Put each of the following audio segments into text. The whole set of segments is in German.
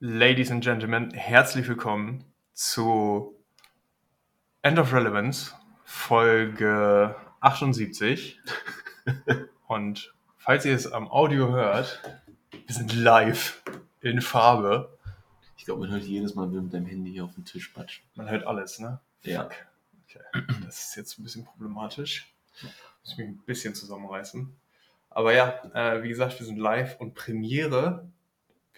Ladies and Gentlemen, herzlich willkommen zu End of Relevance, Folge 78. Und falls ihr es am Audio hört, wir sind live in Farbe. Ich glaube, man hört jedes Mal, wenn du mit deinem Handy hier auf den Tisch patscht. Man hört alles, ne? Ja. Okay. Das ist jetzt ein bisschen problematisch. Muss mich ein bisschen zusammenreißen. Aber ja, äh, wie gesagt, wir sind live und Premiere.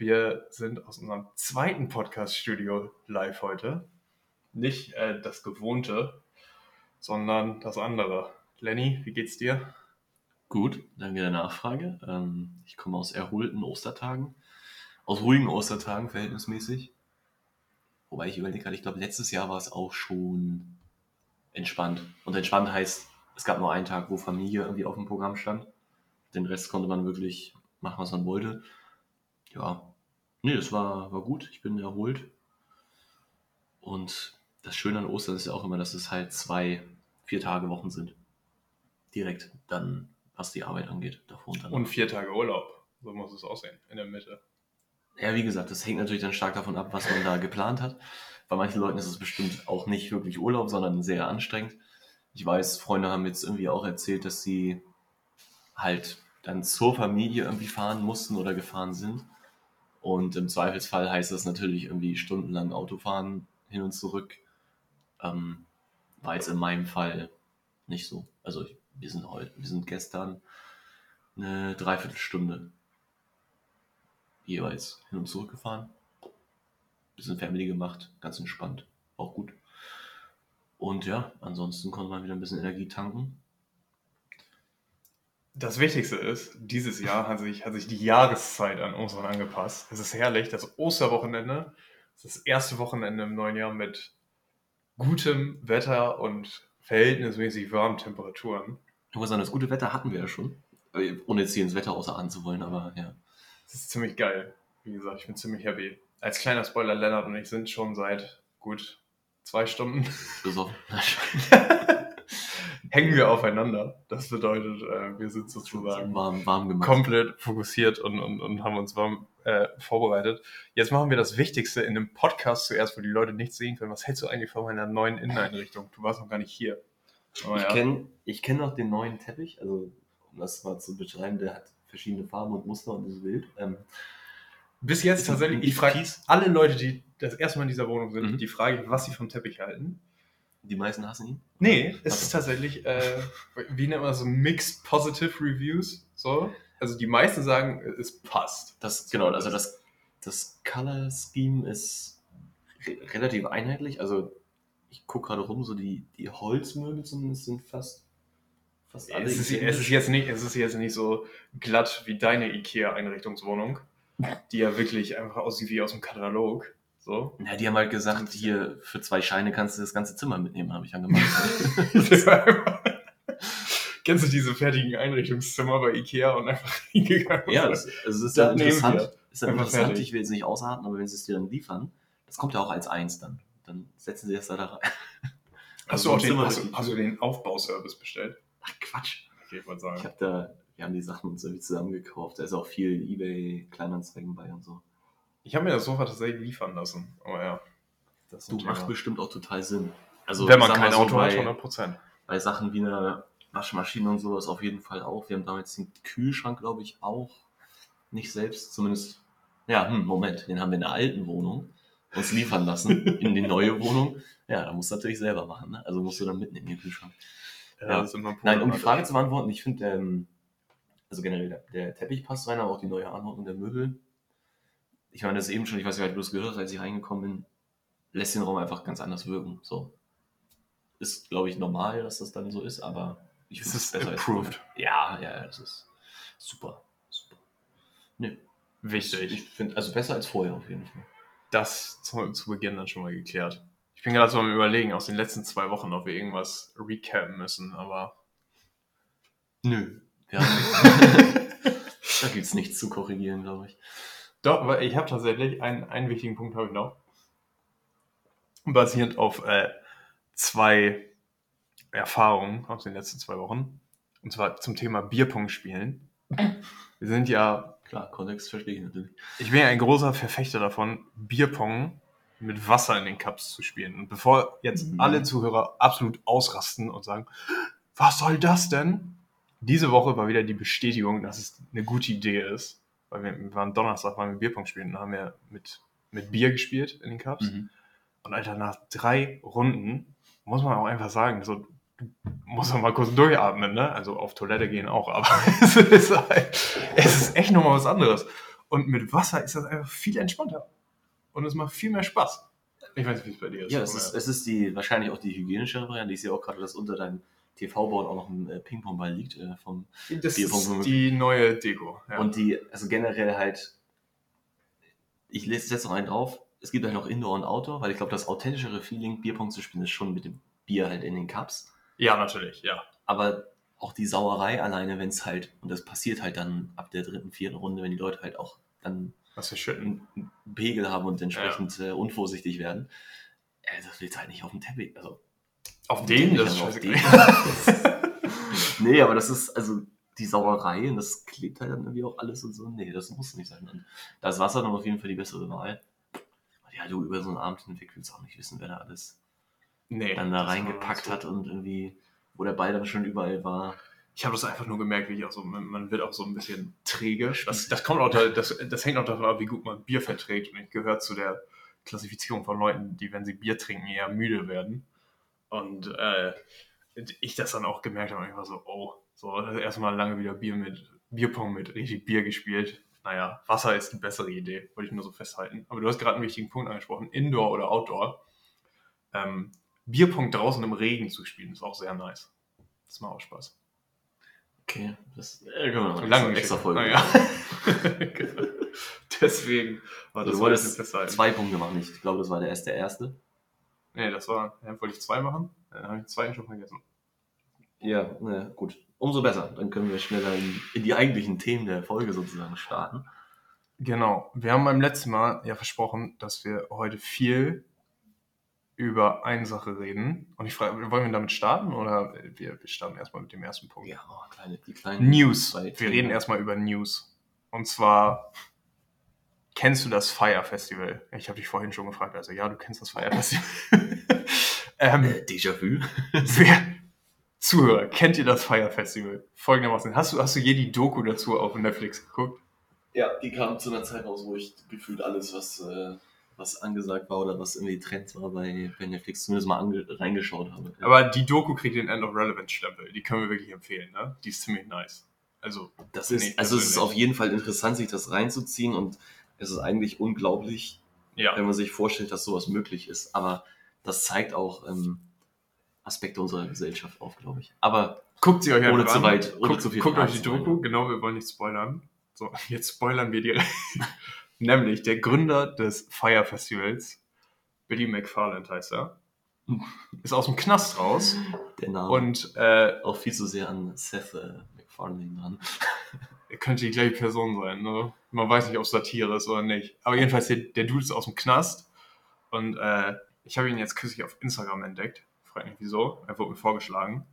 Wir sind aus unserem zweiten Podcast-Studio live heute. Nicht äh, das gewohnte, sondern das andere. Lenny, wie geht's dir? Gut, danke der Nachfrage. Ähm, ich komme aus erholten Ostertagen. Aus ruhigen Ostertagen verhältnismäßig. Wobei ich überlege gerade, ich glaube, letztes Jahr war es auch schon entspannt. Und entspannt heißt, es gab nur einen Tag, wo Familie irgendwie auf dem Programm stand. Den Rest konnte man wirklich machen, was man wollte. Ja, nee, das war, war gut. Ich bin erholt. Und das Schöne an Ostern ist ja auch immer, dass es halt zwei, vier Tage Wochen sind. Direkt dann, was die Arbeit angeht, davor und danach. Und vier Tage Urlaub. So muss es aussehen, in der Mitte. Ja, wie gesagt, das hängt natürlich dann stark davon ab, was man da geplant hat. Bei manchen Leuten ist es bestimmt auch nicht wirklich Urlaub, sondern sehr anstrengend. Ich weiß, Freunde haben jetzt irgendwie auch erzählt, dass sie halt dann zur Familie irgendwie fahren mussten oder gefahren sind. Und im Zweifelsfall heißt das natürlich irgendwie stundenlang Autofahren hin und zurück. Ähm, war jetzt in meinem Fall nicht so. Also ich, wir sind heute, wir sind gestern eine Dreiviertelstunde jeweils hin und zurück gefahren. Bisschen Family gemacht, ganz entspannt, auch gut. Und ja, ansonsten konnte man wieder ein bisschen Energie tanken. Das Wichtigste ist, dieses Jahr hat sich, hat sich die Jahreszeit an Ostern angepasst. Es ist herrlich, das Osterwochenende das ist das erste Wochenende im neuen Jahr mit gutem Wetter und verhältnismäßig warmen Temperaturen. Ich muss sagen, das gute Wetter hatten wir ja schon. Äh, Ohne jetzt hier ins Wetter außer zu wollen, aber ja. Das ist ziemlich geil. Wie gesagt, ich bin ziemlich happy. Als kleiner Spoiler, Lennart und ich sind schon seit gut zwei Stunden Besoffen. hängen wir aufeinander. Das bedeutet, äh, wir sind sozusagen warm, warm komplett fokussiert und, und, und haben uns warm äh, vorbereitet. Jetzt machen wir das Wichtigste in einem Podcast zuerst, wo die Leute nichts sehen können. Was hältst du eigentlich von meiner neuen Inneneinrichtung? Du warst noch gar nicht hier. Aber ich ja. kenne ich kenn noch den neuen Teppich, also um das mal zu beschreiben, der hat verschiedene Farben und Muster und ist wild. Ähm, Bis jetzt tatsächlich, ich frage alle Leute, die das erste Mal in dieser Wohnung sind, Mhm. die frage ich, was sie vom Teppich halten. Die meisten hassen ihn. Nee, es Also. ist tatsächlich, äh, wie nennt man das so, Mixed Positive Reviews. So. Also die meisten sagen, es passt. Das, genau, also das, das Color Scheme ist re relativ einheitlich. Also ich gucke gerade rum, so die, die Holzmöbel zumindest sind fast, fast alle. Es ist, es, ist jetzt nicht, es ist jetzt nicht so glatt wie deine IKEA-Einrichtungswohnung, die ja wirklich einfach aussieht wie aus dem Katalog. So. Ja, die haben halt gesagt, hier für zwei Scheine kannst du das ganze Zimmer mitnehmen, habe ich angemacht. Kennst du diese fertigen Einrichtungszimmer bei IKEA und einfach hingegangen? ja, das, also es ist Das ja interessant. Ist ja interessant, fertig. ich will jetzt nicht ausarten, aber wenn sie es dir dann liefern, das kommt ja auch als eins dann. Dann setzen sie das da rein. Hast, du Also auch ein den, hast, du, hast du den Aufbauservice bestellt? Ach Quatsch. Okay, ich Ich habe da, wir haben die Sachen uns irgendwie zusammengekauft. Da ist auch viel Ebay Kleinanzeigen bei und so. Ich habe mir das Sofa tatsächlich liefern lassen. Aber ja. Du ein macht bestimmt auch total Sinn. Also Wenn man kein so, Auto hat, bei, 100 Prozent. bei Sachen wie eine Waschmaschine und sowas auf jeden Fall auch. Wir haben damals den Kühlschrank, glaube ich, auch nicht selbst, zumindest. Ja, hm, Moment, den haben wir in der alten Wohnung uns liefern lassen in die neue Wohnung. Ja, da musst du natürlich selber machen. Ne? Also musst du dann mitnehmen in den Kühlschrank. Ja. das ist immer Nein, um die. Frage zu beantworten, ich finde, ähm, also generell der, der Teppich passt rein, aber auch die neue Anordnung der Möbel. Ich meine, das ist eben schon, ich weiß nicht, du es gehört hast, als ich reingekommen bin, lässt den Raum einfach ganz anders wirken. So. Ist, glaube ich, normal, dass das dann so ist, aber ich Es finde ist als approved. vorher. Ja, ja, das ist super. super. Nee, Wichtig. ich finde, also besser als vorher auf jeden Fall. das zu, zu Beginn dann schon mal geklärt. Ich bin gerade so am überlegen, aus den letzten zwei Wochen, ob wir irgendwas recappen müssen, aber Nö. Ja. da gibt es nichts zu korrigieren, glaube ich. Doch, weil ich habe tatsächlich einen, einen wichtigen Punkt habe ich noch. Basierend auf äh, zwei Erfahrungen aus den letzten zwei Wochen. Und zwar zum Thema Bierpong spielen. Wir sind ja Klar, Kontext verstehe ich natürlich. Ich bin ja ein großer Verfechter davon, Bierpong mit Wasser in den Cups zu spielen. Und bevor jetzt Mhm. alle Zuhörer absolut ausrasten und sagen, was soll das denn? Diese Woche war wieder die Bestätigung, dass es eine gute Idee ist. Weil wir, wir waren Donnerstag, waren wir Bierpong spielen und haben wir mit, mit Bier gespielt in den Cups. Mhm. Und Alter, nach drei Runden muss man auch einfach sagen, so, du musst auch mal kurz durchatmen, ne? Also auf Toilette gehen auch, aber es ist, halt, es ist echt nochmal was anderes. Und mit Wasser ist das einfach viel entspannter. Und es macht viel mehr Spaß. Ich weiß nicht, wie es bei dir ist. Ja, es ist, es ist die, wahrscheinlich auch die hygienische Variante. Ich sehe auch gerade, dass unter deinem TV-Board auch noch ein äh, Ping-Pong-Ball liegt. Äh, vom, das ist die neue Deko. Ja. Und die, also generell halt, ich lese jetzt noch einen drauf. Es gibt halt noch Indoor und Outdoor, weil ich glaube, das authentischere Feeling, Bierpong zu spielen, ist schon mit dem Bier halt in den Cups. ja, natürlich, ja. Aber auch die Sauerei alleine, wenn es halt, und das passiert halt dann ab der dritten, vierten Runde, wenn die Leute halt auch dann Was einen Pegel haben und entsprechend äh, unvorsichtig werden. Äh, das willst du halt nicht auf dem Teppich. Also, Auf den, den, das ist auf scheißegal. nee, aber das ist, also die Sauerei und das klebt halt dann irgendwie auch alles und so. Nee, das muss nicht sein. Und da ist Wasser dann auf jeden Fall die bessere Wahl. Und ja, du über so einen Abend hinweg willst auch nicht wissen, wer da alles nee. dann da reingepackt so. hat und irgendwie, wo der Ball dann schon überall war. Ich habe das einfach nur gemerkt, wie ich auch so, man, wird auch so ein bisschen träge. Das, das kommt auch, da, das, das hängt auch davon ab, wie gut man Bier verträgt. Und ich gehöre zu der Klassifizierung von Leuten, die, wenn sie Bier trinken, eher müde werden. Und äh, ich das dann auch gemerkt habe, einfach so, oh, so erstmal lange wieder Bier mit Bierpong mit richtig Bier gespielt. Naja, Wasser ist die bessere Idee, wollte ich nur so festhalten. Aber du hast gerade einen wichtigen Punkt angesprochen, Indoor oder Outdoor. Ähm, Bierpong draußen im Regen zu spielen, ist auch sehr nice. Das macht auch Spaß. Okay, das äh, können wir noch Lange extra. Folge. Ja. Genau. Deswegen war Also das du wollte ich wolltest zwei Punkte machen. Ich glaube, das war der erste. Der erste. Nee, das war, ja, wollte ich zwei machen. Dann habe ich den zweiten schon vergessen. Ja, na, gut. Umso besser. Dann können wir schneller in, in die eigentlichen Themen der Folge sozusagen starten. Genau. Wir haben beim letzten Mal ja versprochen, dass wir heute viel über eine Sache reden. Und ich frage, wollen wir damit starten oder wir, wir starten erstmal mit dem ersten Punkt? Ja, oh, kleine, die kleinen News. Wir reden erstmal über News. Und zwar, kennst du das Fire Festival? Ich habe dich vorhin schon gefragt, also ja, du kennst das Fire Festival. ähm, Äh, Déjà-vu. Zuhörer, kennt ihr das Fire Festival? Folgendermaßen, hast du, hast du je die Doku dazu auf Netflix geguckt? Ja, die kam zu einer Zeit raus, wo ich gefühlt alles, was, äh, was angesagt war oder was irgendwie Trends war bei, bei Netflix, zumindest mal reingeschaut habe. Aber die Doku kriegt den End of Relevance Stempel. Die können wir wirklich empfehlen, ne? Die ist ziemlich nice. Also, das ist, also es ist auf jeden Fall interessant, sich das reinzuziehen und es ist eigentlich unglaublich, ja. wenn man sich vorstellt, dass sowas möglich ist. Aber das zeigt auch ähm, Aspekte unserer Gesellschaft auf, glaube ich. Aber Guckt sie euch Ohne zu an. weit- ohne guckt zu viel guckt euch die. Doku. Genau, wir wollen nicht spoilern. So, jetzt spoilern wir direkt. Nämlich der Gründer des Fire Festivals, Billy McFarland heißt er, ist aus dem Knast raus der Name und äh, auch viel zu sehr an Seth äh, MacFarlane dran. Könnte die gleiche Person sein. Ne? Man weiß nicht, ob es Satire ist oder nicht. Aber jedenfalls, der, der Dude ist aus dem Knast und äh, ich habe ihn jetzt kürzlich auf Instagram entdeckt. Frag nicht wieso. Er wurde mir vorgeschlagen.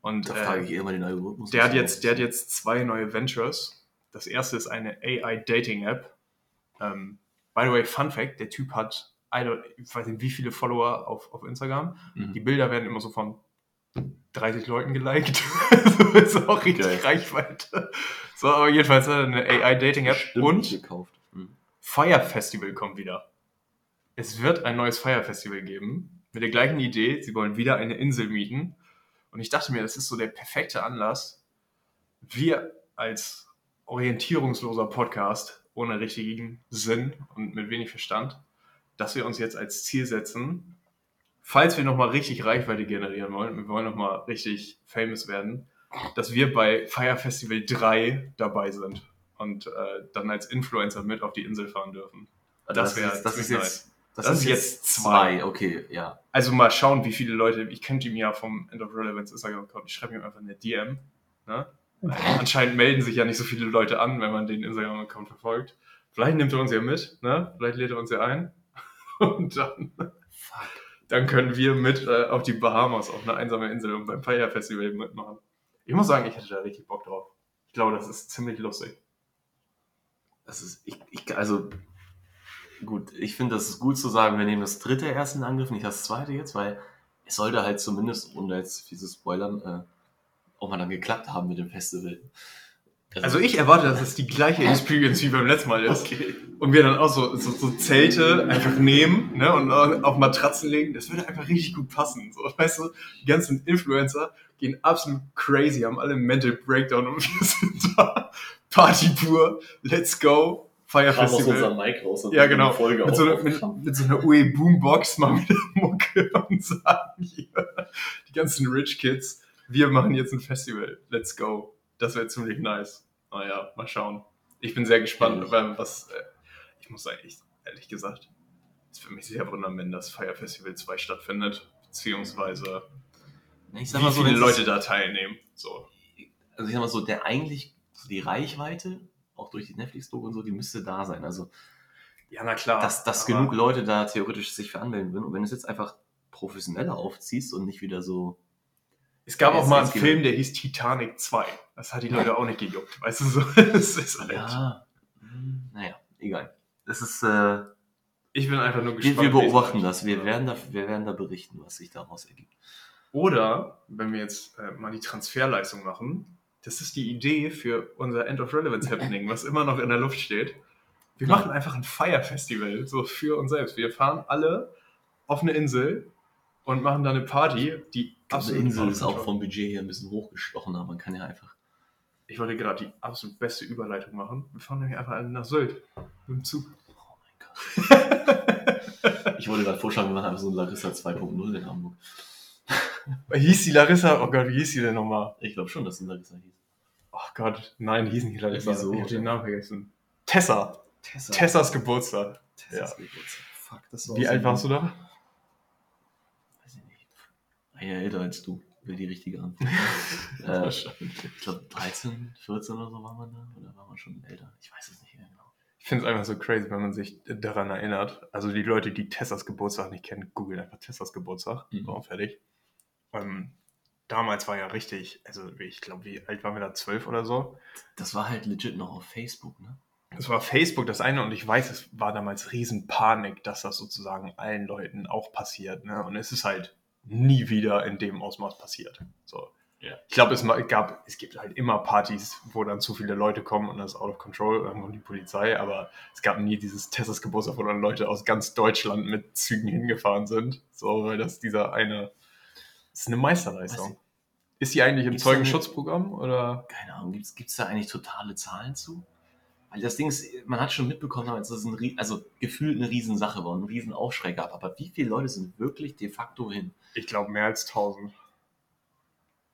Und Da äh, frage ich eher mal den Algorithmus. Der hat, jetzt, der hat jetzt zwei neue Ventures. Das erste ist eine AI-Dating-App. Ähm, by the way, Fun Fact: Der Typ hat, I don't, ich weiß nicht, wie viele Follower auf, auf Instagram. Mhm. Die Bilder werden immer so von 30 Leuten geliked. das ist auch richtig Geil. Reichweite. So, aber jedenfalls er eine AI-Dating-App. Und gekauft. Mhm. Fire Festival kommt wieder. Es wird ein neues Fire Festival geben. Mit der gleichen Idee. Sie wollen wieder eine Insel mieten. Und ich dachte mir, das ist so der perfekte Anlass. Wir als orientierungsloser Podcast ohne richtigen Sinn und mit wenig Verstand, dass wir uns jetzt als Ziel setzen, falls wir nochmal richtig Reichweite generieren wollen, wir wollen nochmal richtig famous werden, dass wir bei Fire Festival 3 dabei sind und äh, dann als Influencer mit auf die Insel fahren dürfen. Das wäre das ist ziemlich jetzt, Das ist jetzt zwei. Okay, ja. Also mal schauen, wie viele Leute, ich könnte ihm ja vom End of Relevance Instagram-Account, ich schreibe ihm einfach eine DM. Ne? Anscheinend melden sich ja nicht so viele Leute an, wenn man den Instagram-Account verfolgt. Vielleicht nimmt er uns ja mit, ne? vielleicht lädt er uns ja ein. Und dann, Fuck. Dann können wir mit äh, auf die Bahamas, auf eine einsame Insel und beim Fire Festival mitmachen. Ich muss sagen, ich hätte da richtig Bock drauf. Ich glaube, das ist ziemlich lustig. Das ist, ich, ich, also, gut, ich finde, das ist gut zu sagen, wir nehmen das dritte erst in Angriff, nicht das zweite jetzt, weil es sollte halt zumindest, ohne jetzt diese Spoilern, äh, auch mal dann geklappt haben mit dem Festival. Also ich erwarte, dass es die gleiche Experience wie beim letzten Mal ist. Okay. Und wir dann auch so, so, so Zelte einfach nehmen ne, und auf Matratzen legen. Das würde einfach richtig gut passen. So, weißt du, die ganzen Influencer gehen absolut crazy, haben alle einen Mental Breakdown und wir sind da. Party pur, let's go. Fire Kam aus Festival. unserem Mic raus und Ja, genau. Folge Mit so, einer, mit, mit so einer UE Boombox machen wir Mucke und sagen hier, die ganzen Rich Kids, wir machen jetzt ein Festival. Let's go. Das wäre ziemlich nice. Naja, mal schauen. Ich bin sehr gespannt, weil was, äh, ich muss sagen, ich, ehrlich gesagt, es würde mich sehr wundern, wenn das Fire Festival 2 stattfindet, beziehungsweise Ich wie viele wenn es- Leute da teilnehmen. So. also ich sag mal so, der eigentlich, so die Reichweite, auch durch die Netflix-Doku und so, die müsste da sein. Also, Ja, na klar. dass, dass genug Leute da theoretisch sich für anmelden würden. Und wenn du es jetzt einfach professioneller aufziehst und nicht wieder so, Es gab Ja, auch mal einen Film, der hieß Titanic 2. Das hat die Leute auch nicht gejuckt. Weißt du so? Es ist halt. ja, naja, egal. Das ist, äh, Ich bin einfach nur wir, gespannt. wir es beobachten das. Wir werden, da, wir werden da berichten, was sich daraus ergibt. Oder, wenn wir jetzt äh, mal die Transferleistung machen, das ist die Idee für unser End of Relevance Happening, was immer noch in der Luft steht. Wir Ja. machen einfach ein Fire Festival, so für uns selbst. Wir fahren alle auf eine Insel und machen da eine Party, die Die absolut Insel ist auch vom Budget her ein bisschen hochgestochen, aber man kann ja einfach. Ich wollte gerade die absolut beste Überleitung machen. Wir fahren nämlich einfach alle nach Sylt. Mit dem Zug. Oh mein Gott. Ich wollte gerade vorschlagen, wir machen einfach so ein Larissa 2.0 in Hamburg. Hieß die Larissa? Oh Gott, wie hieß die denn nochmal? Ich glaube schon, dass ein Larissa hieß. Oh Gott, nein, die hieß nicht Larissa. Wieso? Ich habe den Namen vergessen. Tessa. Tessa. Tessas Geburtstag. Tessas Geburtstag. Fuck, das war Wie alt warst du da? Ein Jahr älter als du, wäre die richtige Antwort. äh, Wahrscheinlich. ich glaube 13, 14 oder so war man da. Oder war man schon älter? Ich weiß es nicht mehr genau. Ich finde es einfach so crazy, wenn man sich daran erinnert. Also die Leute, die Tessas Geburtstag nicht kennen, googeln einfach Tessas Geburtstag. Mhm. So, fertig. Ähm, damals war ja richtig, also ich glaube, wie alt waren wir da? Zwölf oder so? Das war halt legit noch auf Facebook, ne? Es war Facebook das eine und ich weiß, es war damals Riesenpanik, dass das sozusagen allen Leuten auch passiert. Ne? Und es ist halt nie wieder in dem Ausmaß passiert. So. Ja. Ich glaube, es gab, es gibt halt immer Partys, wo dann zu viele Leute kommen und das ist out of control, dann kommt die Polizei, aber es gab nie dieses Tessas Geburtstag, wo dann Leute aus ganz Deutschland mit Zügen hingefahren sind. So, weil das dieser eine, das ist eine Meisterleistung. Was- Ist die eigentlich im Zeugenschutzprogramm oder? Keine Ahnung, gibt es da eigentlich totale Zahlen zu? Weil das Ding ist, man hat schon mitbekommen, dass es ein, also gefühlt eine Riesensache war, ein Riesenaufschrei gab. Aber wie viele Leute sind wirklich de facto hin? Ich glaube mehr als 1000.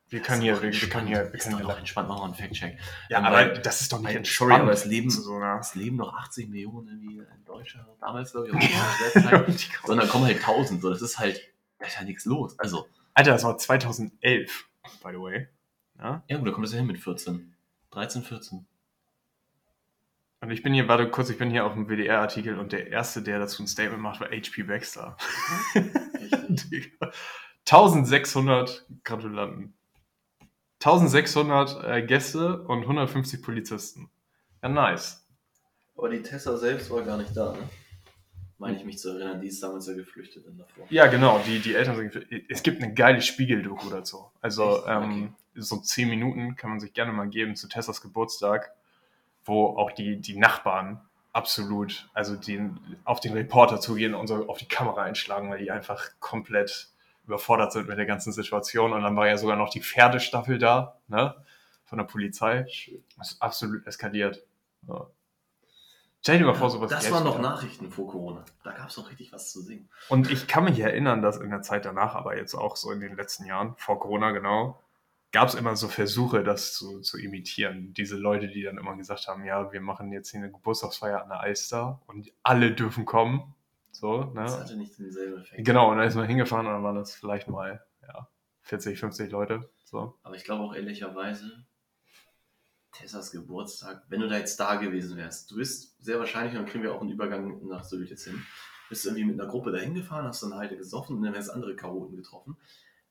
Wir Das können hier, wir, können hier, wir können hier noch entspannt, machen wir einen Fact-Check. Ja, Ähm, aber weil- das ist doch nicht entspannt. aber es leben- so Es leben noch 80 Millionen irgendwie in Deutschland, damals glaube ich, auch Zeit. sondern kommen halt 1000. So, das ist halt, da ist ja nichts los. Also, Alter, das war 2011, by the way. Ja? ja gut, da kommt es ja hin mit 14. 13, 14. Und ich bin hier, warte kurz, ich bin hier auf dem WDR-Artikel und der erste, der dazu ein Statement macht, war HP Baxter. Digga. 1600 Gratulanten. 1600 äh, Gäste und 150 Polizisten. Ja, nice. Aber die Tessa selbst war gar nicht da, ne? Meine ich mich zu erinnern, die ist damals ja geflüchtet dann davor. Ja, genau, die, die Eltern sind. Es gibt eine geile Spiegel-Doku dazu. Also, Echt? ähm, so 10 Minuten kann man sich gerne mal geben zu Tessas Geburtstag, wo auch die, die Nachbarn absolut, also den, auf den Reporter zugehen und so auf die Kamera einschlagen, weil die einfach komplett überfordert sind mit der ganzen Situation. Und dann war ja sogar noch die Pferdestaffel da, ne, von der Polizei. Das ist absolut eskaliert. Ja. Stell dir mal vor, sowas das waren noch. Nachrichten vor Corona. Da gab es noch richtig was zu singen. Und ich kann mich erinnern, dass in der Zeit danach, aber jetzt auch so in den letzten Jahren, vor Corona genau, gab es immer so Versuche, das zu, zu imitieren. Diese Leute, die dann immer gesagt haben, ja, wir machen jetzt hier eine Geburtstagsfeier an der Alster und alle dürfen kommen. So, Das ne? hatte nicht denselben Effekt. Genau, und dann ist man hingefahren und dann waren das vielleicht mal, ja, 40, 50 Leute. So. Aber ich glaube auch ehrlicherweise, Tessas Geburtstag, wenn du da jetzt da gewesen wärst, du bist sehr wahrscheinlich, und dann kriegen wir auch einen Übergang nach Sylt jetzt hin, bist irgendwie mit einer Gruppe da hingefahren, hast dann halt gesoffen und dann wärst andere Chaoten getroffen.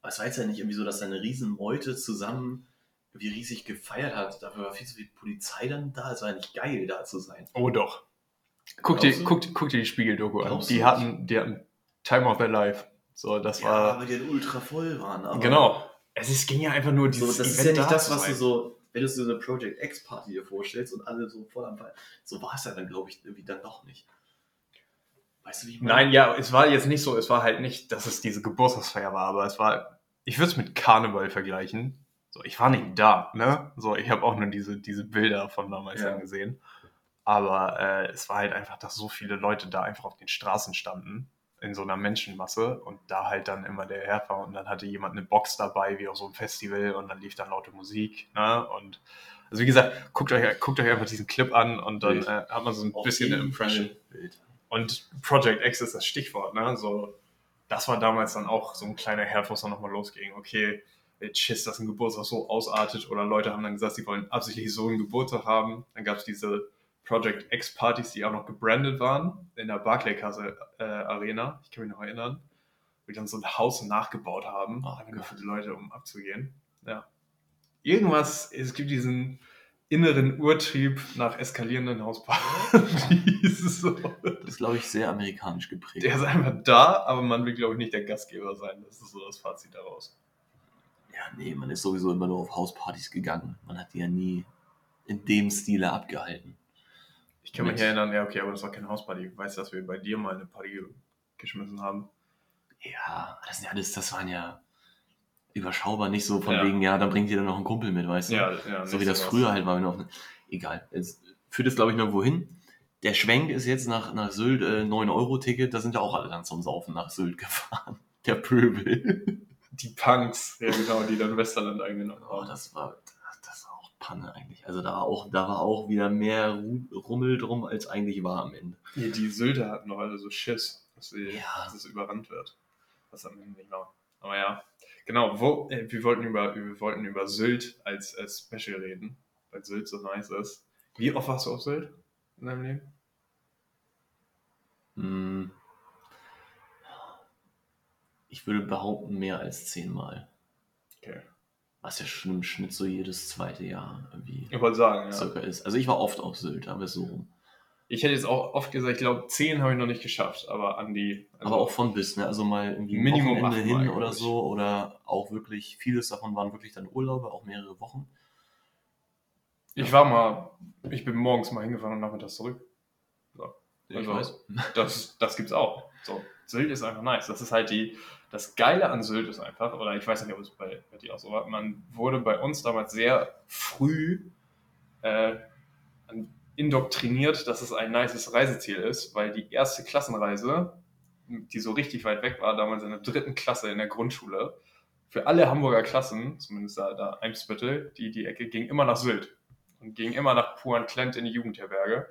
Es war jetzt ja nicht irgendwie so, dass da eine riesen Meute zusammen wie riesig gefeiert hat. Dafür war viel zu viel Polizei dann da. Es war eigentlich geil, da zu sein. Oh doch. Guck dir, du? guck, guck dir die Spiegel-Doku an. Glaubst Die nicht? hatten, die hatten Time of their Life. So, das Ja, war. weil die dann ultra voll waren. Aber Genau. Es ist, ging ja einfach nur So, dieses das ist Event ja nicht da das, zu was du sein. so, wenn du so eine Project X Party dir vorstellst und alle so voll am Fall. So war es ja dann, glaube ich, irgendwie dann doch nicht. Weißt du, wie ich meine? Nein, ja, es war jetzt nicht so, es war halt nicht, dass es diese Geburtstagsfeier war, aber es war, ich würde es mit Karneval vergleichen. So, ich war nicht da, ne? So, ich habe auch nur diese, diese Bilder von damals Ja. gesehen. Aber äh, es war halt einfach, dass so viele Leute da einfach auf den Straßen standen, in so einer Menschenmasse und da halt dann immer der Herd war und dann hatte jemand eine Box dabei, wie auf so einem Festival und dann lief dann laute Musik, ne? Und also wie gesagt, guckt euch, guckt euch einfach diesen Clip an und dann äh, hat man so ein Auf bisschen eine Impression. Bild. Und Project X ist das Stichwort, ne? So, das war damals dann auch so ein kleiner Herd, wo es dann nochmal losging. Okay, Schiss, dass ein Geburtstag so ausartet oder Leute haben dann gesagt, sie wollen absichtlich so einen Geburtstag haben. Dann gab es diese Project X Partys, die auch noch gebrandet waren in der Barclaykasse äh, Arena. Ich kann mich noch erinnern. Wo die dann so ein Haus nachgebaut haben, Oh für die Leute, um abzugehen. Ja. Irgendwas, es gibt diesen inneren Urtrieb nach eskalierenden Hauspartys. so. Das ist, glaube ich, sehr amerikanisch geprägt. Der ist einfach da, aber man will, glaube ich, nicht der Gastgeber sein. Das ist so das Fazit daraus. Ja, nee, man ist sowieso immer nur auf Hauspartys gegangen. Man hat die ja nie in dem Stile abgehalten. Ich kann mich Mit- erinnern, ja, okay, aber das war keine Hausparty. Ich weiß, dass wir bei dir mal eine Party ge- geschmissen haben. Ja, das sind ja alles, das waren ja überschaubar, nicht so von Ja. wegen, ja, dann bringt ihr dann noch einen Kumpel mit, weißt du? ja, so nicht wie das sowas. früher halt war, wenn eine, Egal. Jetzt führt es, glaube ich, noch wohin. Der Schwenk ist jetzt nach, nach Sylt äh, 9-Euro-Ticket, da sind ja auch alle dann zum Saufen nach Sylt gefahren. Der Pöbel. Die Punks, ja genau, die dann Westerland eingenommen Oh, haben. das war, das war auch Panne eigentlich. Also da, war auch, da war auch wieder mehr Ru- Rummel drum, als eigentlich war am Ende. Ja, die Sylter hatten doch alle so Schiss, dass, sie, Ja. dass es überrannt wird. Was am Ende nicht war. Aber ja, genau, wo, äh, wir, wollten über, wir wollten über Sylt als, als Special reden, weil Sylt so nice ist. Wie oft warst du auf Sylt in deinem Leben? Hm. Ich würde behaupten, mehr als zehnmal. Okay. Was ja schon im Schnitt so jedes zweite Jahr irgendwie Ich wollte sagen, ja. circa ist. Also ich war oft auf Sylt, aber so rum. Ich hätte jetzt auch oft gesagt, ich glaube, 10 habe ich noch nicht geschafft, aber an die. also- aber auch von bis, ne? Also mal irgendwie Minimum achtmal, hin oder so. Oder auch wirklich, vieles davon waren wirklich dann Urlaube, auch mehrere Wochen. Ich war mal, ich bin morgens mal hingefahren und nachmittags zurück. Ich Also- weiß. Das, das gibt's auch. So, Sylt ist einfach nice. Das ist halt die, das Geile an Sylt ist einfach, oder ich weiß nicht, ob es bei, bei dir auch so war, man wurde bei uns damals sehr früh äh, indoktriniert, dass es ein nices Reiseziel ist, weil die erste Klassenreise, die so richtig weit weg war, damals in der dritten Klasse in der Grundschule, für alle Hamburger Klassen, zumindest da, da Eimsbüttel, die, die Ecke, ging immer nach Sylt und ging immer nach Puan-Klent in die Jugendherberge.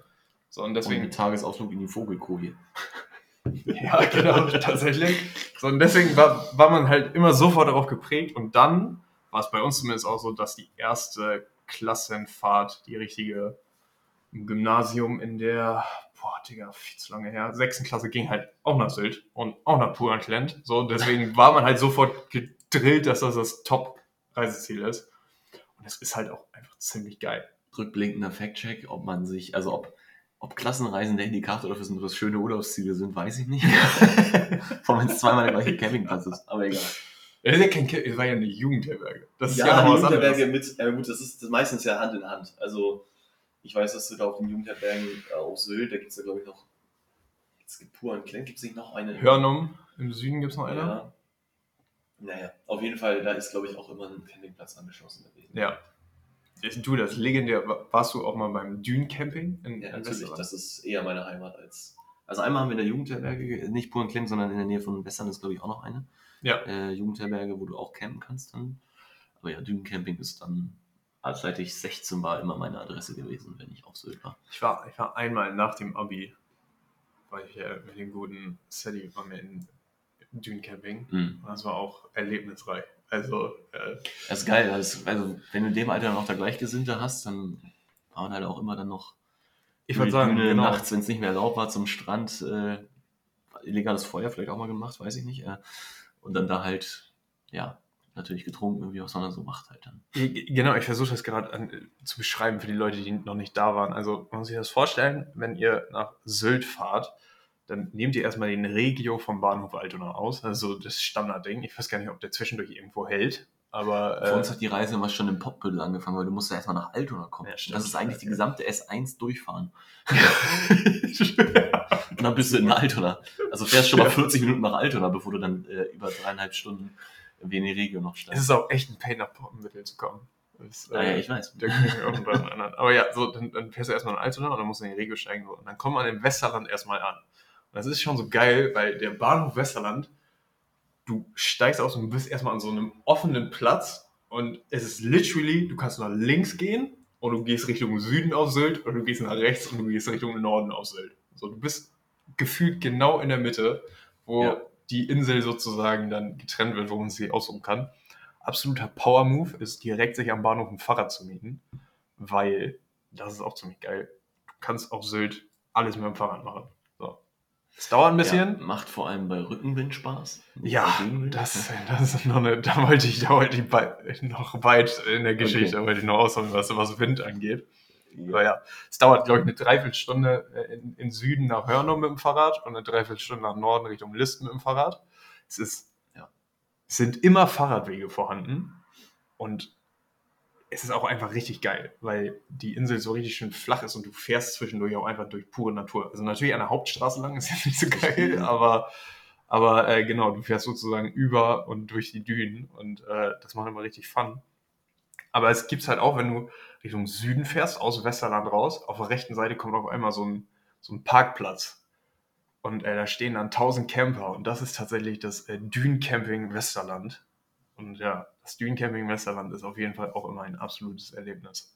So, und Und deswegen mit Tagesausflug in die Vogelkoje. ja, genau, tatsächlich. So, und deswegen war, war man halt immer sofort darauf geprägt. Und dann war es bei uns zumindest auch so, dass die erste Klassenfahrt, die richtige im Gymnasium in der, boah, Digga, viel zu lange her, sechsten Klasse ging halt auch nach Sylt und auch nach Puerland. So, deswegen war man halt sofort gedrillt, dass das das Top-Reiseziel ist. Und es ist halt auch einfach ziemlich geil. Rückblickender Fact-Check, ob man sich, also ob, ob Klassenreisen der Indikator dafür sind, was schöne Urlaubsziele sind, weiß ich nicht. Vor allem, wenn es zweimal der gleiche Campingplatz ist, aber egal. Das ist ja kein Kind, es war ja eine Jugendherberge. Das ist ja, Ja, anderes. Jugendherberge mit, ja gut, das ist das meistens ja Hand in Hand. Also ich weiß, dass du da auf den Jugendherbergen äh, auf Sylt, da gibt es ja glaube ich noch, es gibt Puan Klenk, gibt es nicht noch eine? Hörnum, im Süden gibt es noch eine. Ja. Naja, auf jeden Fall, da ist glaube ich auch immer ein Campingplatz angeschlossen gewesen. Ja. Du, das legendär, warst du auch mal beim Dünencamping in, Ja, in natürlich, Westerland? das ist eher meine Heimat als. Also einmal haben wir in der Jugendherberge, ge- nicht Puan Klenk, sondern in der Nähe von Western ist glaube ich auch noch eine. Ja. Äh, Jugendherberge, wo du auch campen kannst dann. Aber ja, Dünencamping ist dann, als seit ich 16 war, immer meine Adresse gewesen, wenn ich auf Sylt war. Ich war, ich war einmal nach dem Abi, war ich äh, mit dem guten Sadie, waren wir in Dünencamping. Mhm. Und Das war auch erlebnisreich. Also, äh, Das ist geil. Das, also, wenn du in dem Alter dann auch da Gleichgesinnte hast, dann war man halt auch immer dann noch ich würde sagen, Bühne genau. nachts, wenn es nicht mehr erlaubt war, zum Strand. Äh, illegales Feuer vielleicht auch mal gemacht, weiß ich nicht. Äh, und dann da halt, ja, natürlich getrunken irgendwie auch, sondern so macht halt dann. Genau, ich versuche das gerade zu beschreiben für die Leute, die noch nicht da waren. Also man muss sich das vorstellen, wenn ihr nach Sylt fahrt, dann nehmt ihr erstmal den Regio vom Bahnhof Altona aus, also das Standardding. Ich weiß gar nicht, ob der zwischendurch irgendwo hält, aber Für äh, uns hat die Reise immer schon im Popbüttel angefangen, weil du musst ja erstmal nach Altona kommen. Ja, stimmt. das ist eigentlich die Ja. gesamte S1 durchfahren. äh, Und dann bist du in Altona. Also fährst schon mal Ja. 40 Minuten nach Altona, bevor du dann äh, über dreieinhalb Stunden wie in die Regio noch es steigst. ist auch echt ein Pain, nach Poppenmittel zu kommen. Das, Ah, ja, äh, ich weiß. Aber ja, so, dann, dann fährst du erstmal in Altona und dann musst du in die Regio steigen. Und dann kommt man im Westerland erstmal an. Und das ist schon so geil, weil der Bahnhof Westerland, du steigst aus und bist erstmal an so einem offenen Platz und es ist literally, du kannst nach links gehen und du gehst Richtung Süden auf Sylt und du gehst nach rechts und du gehst Richtung Norden auf Sylt. So, du bist gefühlt genau in der Mitte, wo Ja. Die Insel sozusagen dann getrennt wird, wo man sie aussuchen kann absoluter Power-Move ist, direkt sich am Bahnhof ein Fahrrad zu mieten, weil das ist auch ziemlich geil. Du kannst auf Sylt alles mit dem Fahrrad machen. So. Es dauert ein bisschen. Ja, macht vor allem bei Rückenwind Spaß. Ja, das, das ist noch eine, da wollte ich, da wollte ich bei, noch weit in der Geschichte, da wollte ich noch ausholen, was, was Wind angeht. Aber ja, es dauert, glaube ich, eine Dreiviertelstunde äh, in, in Süden nach Hörnum mit dem Fahrrad und eine Dreiviertelstunde nach Norden Richtung List mit dem Fahrrad. Es ist, Ja. es sind immer Fahrradwege vorhanden und es ist auch einfach richtig geil, weil die Insel so richtig schön flach ist und du fährst zwischendurch auch einfach durch pure Natur. Also natürlich an der Hauptstraße lang ist jetzt nicht so geil, aber, aber äh, genau, du fährst sozusagen über und durch die Dünen und äh, das macht immer richtig Fun. Aber es gibt's halt auch, wenn du Richtung Süden fährst, aus Westerland raus, auf der rechten Seite kommt auf einmal so ein, so ein Parkplatz. Und äh, da stehen dann 1000 Camper und das ist tatsächlich das äh, Dünencamping Westerland. Und ja, das Dünencamping Westerland ist auf jeden Fall auch immer ein absolutes Erlebnis.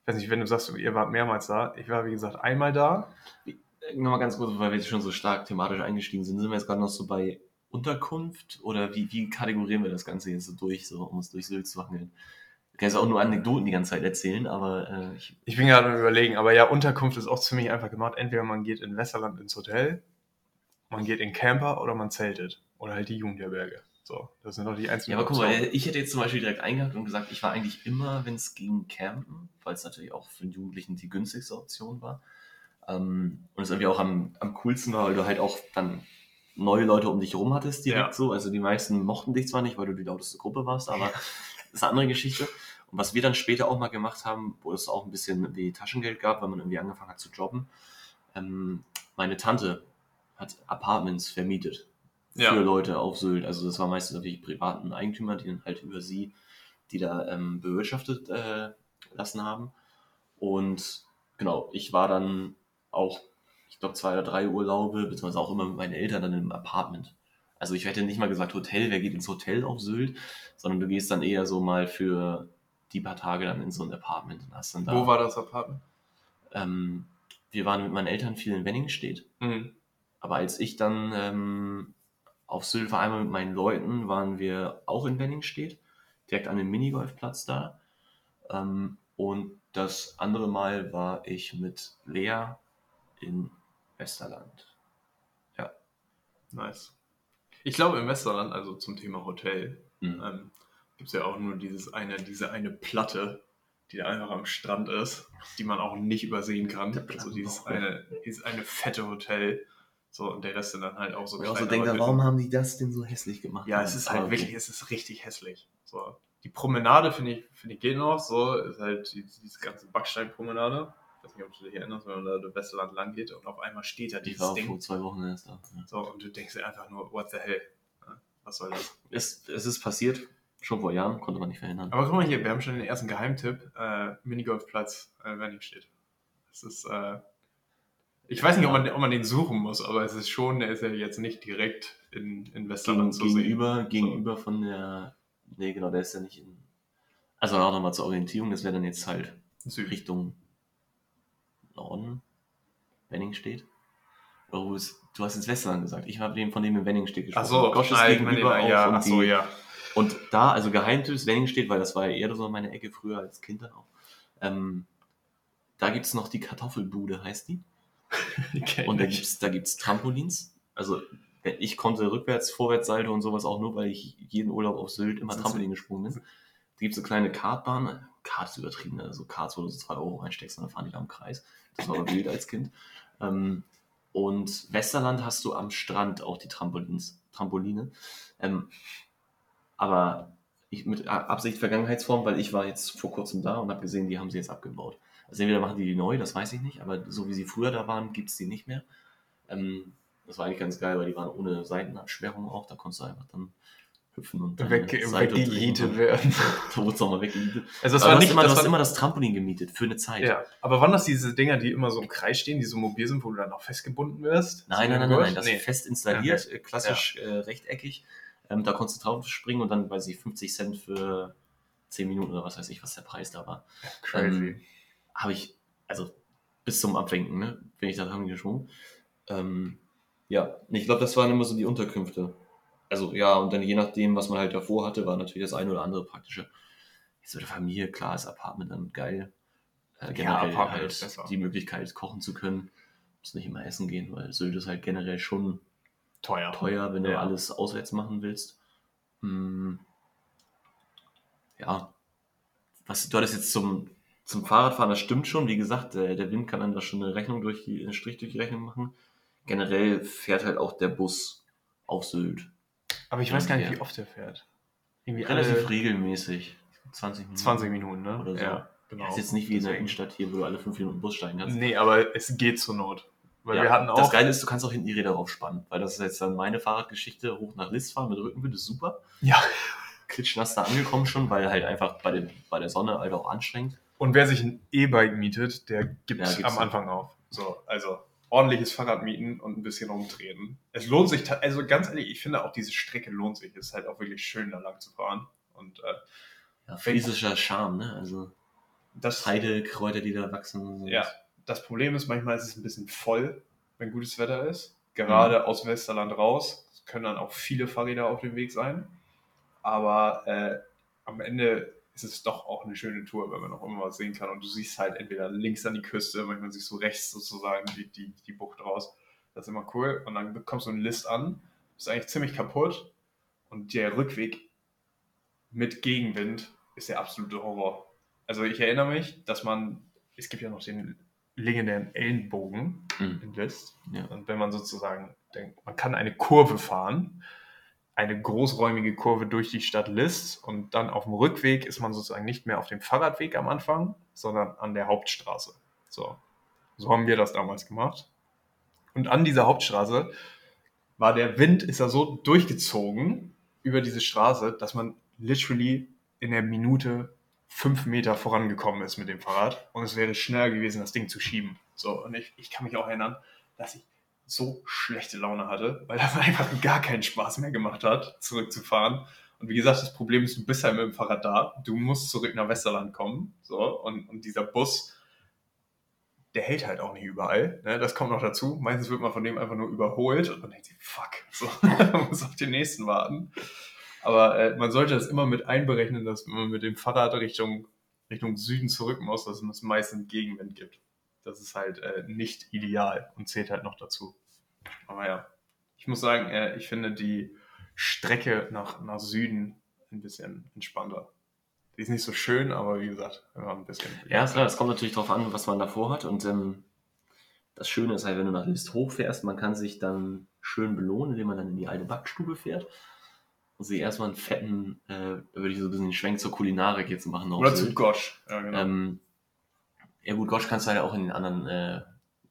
Ich weiß nicht, wenn du sagst, ihr wart mehrmals da. Ich war, wie gesagt, einmal da. Nochmal ganz kurz, weil wir jetzt schon so stark thematisch eingestiegen sind, sind wir jetzt gerade noch so bei Unterkunft oder wie, wie kategorieren wir das Ganze jetzt so durch, so, um es durch Sylt zu hangeln? Du kannst ja auch nur Anekdoten die ganze Zeit erzählen, aber äh, ich, Ich bin gerade am überlegen, aber ja, Unterkunft ist auch ziemlich einfach gemacht. Entweder man geht in Westerland ins Hotel, man geht in Camper oder man zeltet. Oder halt die Jugendherberge. So, das sind doch die einzelnen Ja, aber guck mal, ich hätte jetzt zum Beispiel direkt eingehakt und gesagt, ich war eigentlich immer, wenn es ging, campen, weil es natürlich auch für den Jugendlichen die günstigste Option war. Ähm, und es irgendwie auch am, am coolsten war, weil du halt auch dann neue Leute um dich herum hattest direkt Ja. so. Also die meisten mochten dich zwar nicht, weil du die lauteste Gruppe warst, aber ist eine andere Geschichte. Und was wir dann später auch mal gemacht haben, wo es auch ein bisschen wie Taschengeld gab, weil man irgendwie angefangen hat zu jobben, ähm, meine Tante hat Apartments vermietet Ja. für Leute auf Sylt. Also das war meistens natürlich privaten Eigentümer, die dann halt über sie, die da ähm, bewirtschaftet äh, lassen haben. Und genau, ich war dann auch, ich glaube, zwei oder drei Urlaube, beziehungsweise auch immer mit meinen Eltern dann im Apartment. Also ich hätte nicht mal gesagt Hotel, wer geht ins Hotel auf Sylt, sondern du gehst dann eher so mal für die paar Tage dann in so ein Apartment und hast dann da. Wo war das Apartment? Ähm, wir waren mit meinen Eltern viel in Wenningstedt. Mhm. Aber als ich dann ähm, auf Sylt war, einmal mit meinen Leuten, waren wir auch in Wenningstedt, direkt an dem Minigolfplatz da. Ähm, und das andere Mal war ich mit Lea in Westerland. Nice. Ich glaube, im Westerland, also zum Thema Hotel, Mhm. ähm, gibt es ja auch nur dieses eine, diese eine Platte, die da einfach am Strand ist, die man auch nicht übersehen kann. Also dieses eine, dieses eine fette Hotel. So, und der Rest sind dann halt auch so ich auch so Hütten. warum haben die das denn so hässlich gemacht? Ja, es ist halt wirklich, es ist richtig hässlich. So. Die Promenade finde ich, finde ich geht noch, so, ist halt die, diese ganze Backsteinpromenade. Ich weiß nicht, ob du dich erinnerst, wenn man da durch Westerland lang geht und auf einmal steht da Ich dieses war vor Ding. zwei Wochen erst da. Ja. So, und du denkst dir einfach nur, what the hell? Ja, Was soll das? Es, es ist passiert, schon vor Jahren, konnte man nicht verhindern. Aber guck mal hier, wir haben schon den ersten Geheimtipp, äh, Minigolfplatz, äh, Wenning steht. Das ist, äh, ich weiß nicht, ob man, ob man den suchen muss, aber es ist schon, der ist ja jetzt nicht direkt in, in Gegen, Westerland zu sehen. gegenüber, gegenüber von der. Nee, genau, der ist ja nicht in. Also auch nochmal zur Orientierung, das wäre dann jetzt halt Süd. Richtung Norden, Wenning steht. Ist, du hast jetzt Westerland gesagt. Ich habe von dem in Wenning steht Ach gesprochen. so, Gosch ist gegenüber auch ja, und, ach so, die, ja. und da, also Geheimtipp ist Wenning steht, weil das war ja eher so meine Ecke früher als Kind dann auch. Ähm, da gibt es noch die Kartoffelbude, heißt die. Und da ich. gibt's da gibt's Trampolins. Also ich konnte rückwärts, vorwärts Salto und sowas auch nur, weil ich jeden Urlaub auf Sylt immer Trampolin gesprungen bin. Da gibt es so kleine Kartbahnen, Kart ist übertrieben, also Karts, wo du so 2 Euro reinsteckst und dann fahren die da im Kreis. Das war wild als Kind. Ähm, und Westerland hast du am Strand auch die Trampolins, Trampoline. Ähm, aber ich, mit Absicht Vergangenheitsform, weil ich war jetzt vor kurzem da und habe gesehen, die haben sie jetzt abgebaut. Also entweder machen die die neu, das weiß ich nicht, aber so wie sie früher da waren, gibt es die nicht mehr. Ähm, das war eigentlich ganz geil, weil die waren ohne Seitenabsperrung auch, da konntest du einfach dann hüpfen und weggemietet werden. Da wurde es auch mal weggemietet. Also das Aber war du nicht hast immer, du das hast war, immer das Trampolin gemietet für eine Zeit. ja. Aber waren das diese Dinger, die immer so im Kreis stehen, die so mobil sind, wo du dann auch festgebunden wirst? Nein, nein, nein, nein, nein, das Nee. ist fest installiert, äh, klassisch äh, rechteckig. Ähm, da konntest du drauf springen und dann, weiß ich, 50 Cent für 10 Minuten oder was weiß ich, was der Preis da war. Crazy. Ähm, Habe ich, also bis zum Abwinken, ne, bin ich da dran geschwungen. Ähm, ja, ich glaube, das waren immer so die Unterkünfte. Also ja, und dann je nachdem, was man halt davor hatte, war natürlich das eine oder andere praktische. Jetzt mit der Familie, klar, ist Apartment dann geil. Äh, generell Apartment ist halt besser. die Möglichkeit, kochen zu können. Muss nicht immer essen gehen, weil Sylt ist halt generell schon teuer. teuer, wenn du Ja. alles auswärts machen willst. Hm. Ja. Was du hattest jetzt zum, zum Fahrradfahren, das stimmt schon. Wie gesagt, der, der Wind kann dann da schon eine Rechnung durch die, einen Strich durch die Rechnung machen. Generell fährt halt auch der Bus auf Sylt. Aber ich weiß gar nicht, wie oft der fährt. Irgendwie Relativ alle regelmäßig. 20 Minuten. 20 Minuten, ne? Oder so. Ja, genau. Ja, ist jetzt nicht wie in der. Innenstadt hier, wo du alle 5 Minuten Bus steigen kannst. Nee, aber es geht zur Not. Weil Ja, wir hatten auch. Das Geile ist, du kannst auch hinten die Räder aufspannen, weil das ist jetzt dann meine Fahrradgeschichte, hoch nach List fahren mit Rückenwind, ist super. Ja. Klitschnass da angekommen schon, weil halt einfach bei, dem, bei der Sonne halt auch anstrengend. Und wer sich ein E-Bike mietet, der gibt Ja, am. Anfang auf. So, also ordentliches Fahrrad mieten und ein bisschen rumtreten. Es lohnt sich, also ganz ehrlich, ich finde auch diese Strecke lohnt sich. Es ist halt auch wirklich schön, da lang zu fahren. Und äh, Ja, physischer Charme, ne? Also das, Heidekräuter, die da wachsen. und so. ja, das Problem ist, manchmal ist es ein bisschen voll, wenn gutes Wetter ist. Gerade Mhm. aus Westerland raus. Können dann auch viele Fahrräder auf dem Weg sein. Aber äh, am Ende ist es doch auch eine schöne Tour, wenn man noch immer was sehen kann. Und du siehst halt entweder links an die Küste, manchmal siehst du rechts sozusagen die, die, die Bucht raus. Das ist immer cool. Und dann bekommst du einen List an, bist eigentlich ziemlich kaputt. Und der Rückweg mit Gegenwind ist der absolute Horror. Also ich erinnere mich, dass man, es gibt ja noch den legendären Ellenbogen Mhm. in List. Ja. Und wenn man sozusagen denkt, man kann eine Kurve fahren, eine großräumige Kurve durch die Stadt List und dann auf dem Rückweg ist man sozusagen nicht mehr auf dem Fahrradweg am Anfang, sondern an der Hauptstraße. So, so haben wir das damals gemacht. Und an dieser Hauptstraße war der Wind, ist da so durchgezogen über diese Straße, dass man literally in der Minute fünf Meter vorangekommen ist mit dem Fahrrad und es wäre schneller gewesen, das Ding zu schieben. So, und ich, ich kann mich auch erinnern, dass ich so schlechte Laune hatte, weil das einfach gar keinen Spaß mehr gemacht hat, zurückzufahren. Und wie gesagt, das Problem ist, du bist halt mit dem Fahrrad da, du musst zurück nach Westerland kommen, so, und, und dieser Bus, der hält halt auch nicht überall, ne? das kommt noch dazu. Meistens wird man von dem einfach nur überholt und man denkt sich, fuck, so, man muss auf den nächsten warten. Aber äh, man sollte das immer mit einberechnen, dass man mit dem Fahrrad Richtung, Richtung Süden zurück muss, dass es meistens Gegenwind gibt. Das ist halt äh, nicht ideal und zählt halt noch dazu. Aber ja, ich muss sagen, äh, ich finde die Strecke nach, nach Süden ein bisschen entspannter. Die ist nicht so schön, aber wie gesagt, ein bisschen. Ja, klar, es kommt natürlich darauf an, was man davor hat. Und ähm, das Schöne ist halt, wenn du nach List hochfährst, man kann sich dann schön belohnen, indem man dann in die alte Backstube fährt und sich erstmal einen fetten, äh, da würde ich so ein bisschen den Schwenk zur Kulinarik jetzt machen. Oder zu. Gosch. Ja, genau. Ähm, ja gut, Gosch kannst du halt auch in den anderen äh,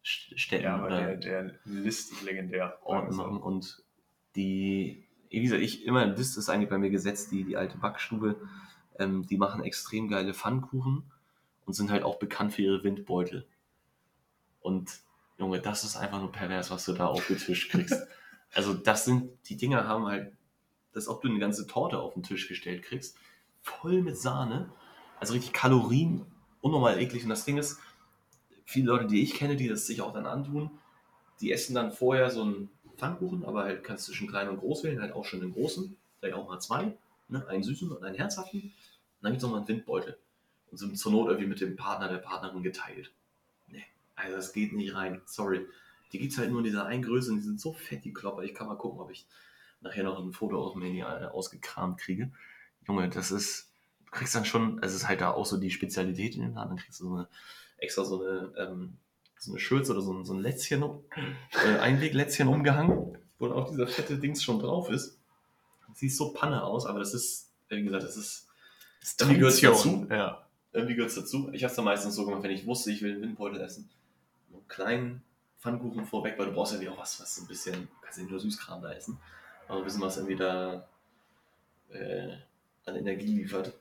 St- Städten ja, aber oder der, der List ist legendär. Orten wir machen. Und die, wie gesagt, ich immer, das ist eigentlich bei mir gesetzt, die, die alte Backstube, ähm, die machen extrem geile Pfannkuchen und sind halt auch bekannt für ihre Windbeutel. Und Junge, das ist einfach nur pervers, was du da aufgetischt kriegst. also das sind, die Dinger haben halt, dass ob du eine ganze Torte auf den Tisch gestellt kriegst, voll mit Sahne, also richtig Kalorien, unnormal eklig. Und das Ding ist, viele Leute, die ich kenne, die das sich auch dann antun, die essen dann vorher so einen Pfannkuchen, aber halt kannst zwischen klein und groß wählen, halt auch schon den großen, vielleicht auch mal zwei, ne? einen süßen und einen herzhaften. Und dann gibt es nochmal einen Windbeutel. Und sind zur Not irgendwie mit dem Partner, der Partnerin geteilt. Nee, also das geht nicht rein, sorry. die gibt es halt nur in dieser einen Größe und die sind so fett, die Klopper. Ich kann mal gucken, ob ich nachher noch ein Foto aus dem Handy äh, ausgekramt kriege. Junge, das ist, du kriegst dann schon, es ist halt da auch so die Spezialität in den Laden, dann kriegst du so eine, extra so eine, ähm, so eine Schürze oder so ein, so ein Lätzchen, äh, Einweglätzchen umgehangen, wo dann auch dieser fette Dings schon drauf ist. Sieht so Panne aus, aber das ist, wie gesagt, das ist, Das Irgendwie gehört's Tradition. Ja. irgendwie gehört es dazu. Ich habe es dann meistens so gemacht, wenn ich wusste, ich will einen Windbeutel essen, einen kleinen Pfannkuchen vorweg, weil du brauchst irgendwie auch was, was so ein bisschen, du kannst ja nicht nur Süßkram da essen, aber ein bisschen was irgendwie da äh, an Energie liefert,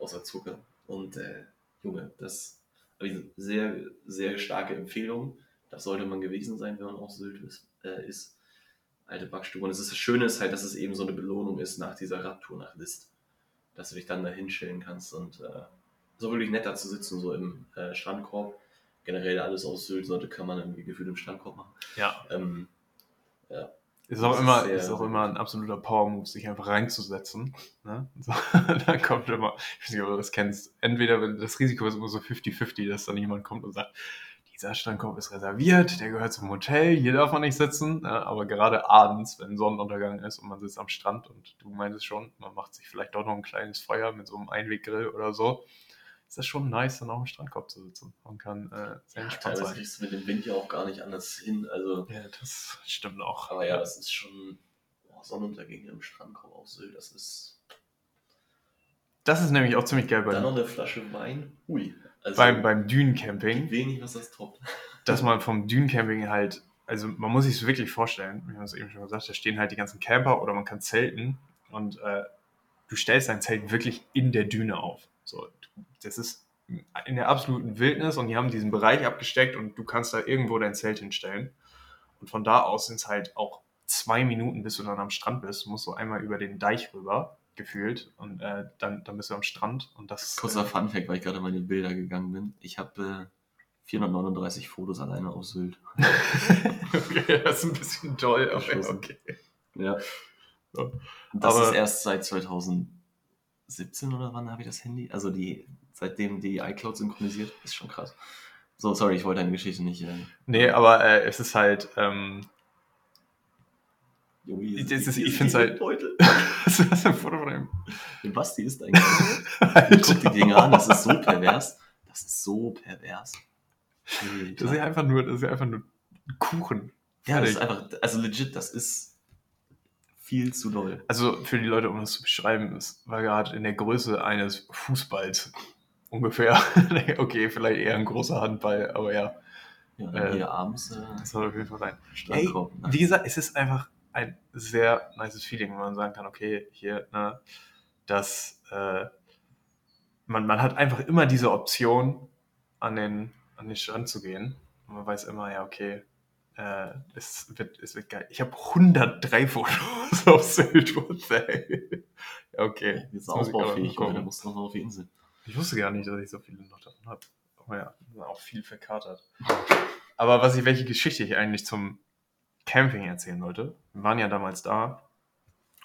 außer Zucker. Und äh, Junge, das also sehr, sehr starke Empfehlung. Das sollte man gewesen sein, wenn man auf Sylt ist. Äh, ist. Alte Backstube. Und es ist das Schöne ist halt, dass es eben so eine Belohnung ist nach dieser Radtour nach List. Dass du dich dann da hinstellen kannst und äh, so wirklich nett da zu sitzen, so im äh, Strandkorb. Generell alles aus Sylt sollte, kann man irgendwie gefühlt im Strandkorb machen. ja. Ähm, Ist auch, Das ist immer, sehr, ist auch immer ein absoluter Power-Move, sich einfach reinzusetzen. Ne? So, dann kommt immer, ich weiß nicht, ob du das kennst, entweder wenn das Risiko ist immer so 50-50, dass dann jemand kommt und sagt, dieser Strandkorb ist reserviert, der gehört zum Hotel, hier darf man nicht sitzen. Ne? Aber gerade abends, wenn Sonnenuntergang ist und man sitzt am Strand und du meintest schon, man macht sich vielleicht doch noch ein kleines Feuer mit so einem Einweggrill oder so, ist das schon nice, dann auch am Strandkorb zu sitzen. Man kann äh, sehr ja, entspannt sein. kriegst du mit dem Wind ja auch gar nicht anders hin. Also, Ja, das stimmt auch. aber ja, das ist schon boah, Sonnenuntergänge im Strandkorb auf Sylt. Das ist Das ist nämlich auch ziemlich geil dann beim, noch eine Flasche Wein. Ui. Also, beim, beim Dünencamping. wenig, was das toppt. dass man vom Dünencamping halt, also man muss sich es wirklich vorstellen, wir haben es eben schon gesagt, da stehen halt die ganzen Camper oder man kann zelten und äh, du stellst dein Zelt wirklich in der Düne auf. So, das ist in der absoluten Wildnis und die haben diesen Bereich abgesteckt und du kannst da irgendwo dein Zelt hinstellen. Und von da aus sind es halt auch zwei Minuten, bis du dann am Strand bist. Du musst so einmal über den Deich rüber, gefühlt, und äh, dann, dann bist du am Strand und das Kurzer äh, Funfact, weil ich gerade mal in die Bilder gegangen bin. Ich habe äh, 439 Fotos alleine auf Sylt. okay, das ist ein bisschen toll, aber okay. Ja. Das Aber- ist erst seit 2017 oder wann habe ich das Handy? Also die, seitdem die iCloud synchronisiert, ist schon krass. So, sorry, ich wollte deine Geschichte nicht. Äh, Nee, aber äh, es ist halt, ähm, Junge, ist- hier ich find's die halt- Beutel. was ist das denn vor dem Basti ist eigentlich. Guck die Dinge an, das ist so pervers. Das ist so pervers. Alter. Das ist ja einfach nur, das ist ja einfach nur Kuchen. ja, das ist fertig. einfach, also legit, das ist viel zu doll. Also für die Leute, um das zu beschreiben, es war gerade in der Größe eines Fußballs ungefähr. okay, vielleicht eher ein großer Handball, aber ja, Ja, Äh, hier abends äh, das soll auf jeden Fall sein. Strandkorb. Wie gesagt, es ist einfach ein sehr nices Feeling, wenn man sagen kann, okay, hier, ne, dass äh, man, man hat einfach immer diese Option, an den, an den Strand zu gehen. Und man weiß immer, ja, okay, äh, es, wird, es wird geil. Ich habe 103 Fotos auf Sylt, okay. Jetzt aber ausbaufähig, gucken. oder? Da musst du noch auf die Insel. Ich wusste gar nicht, dass ich so viele noch davon habe. Aber ja, auch viel verkatert. Aber was ich, welche Geschichte ich eigentlich zum Camping erzählen wollte, wir waren ja damals da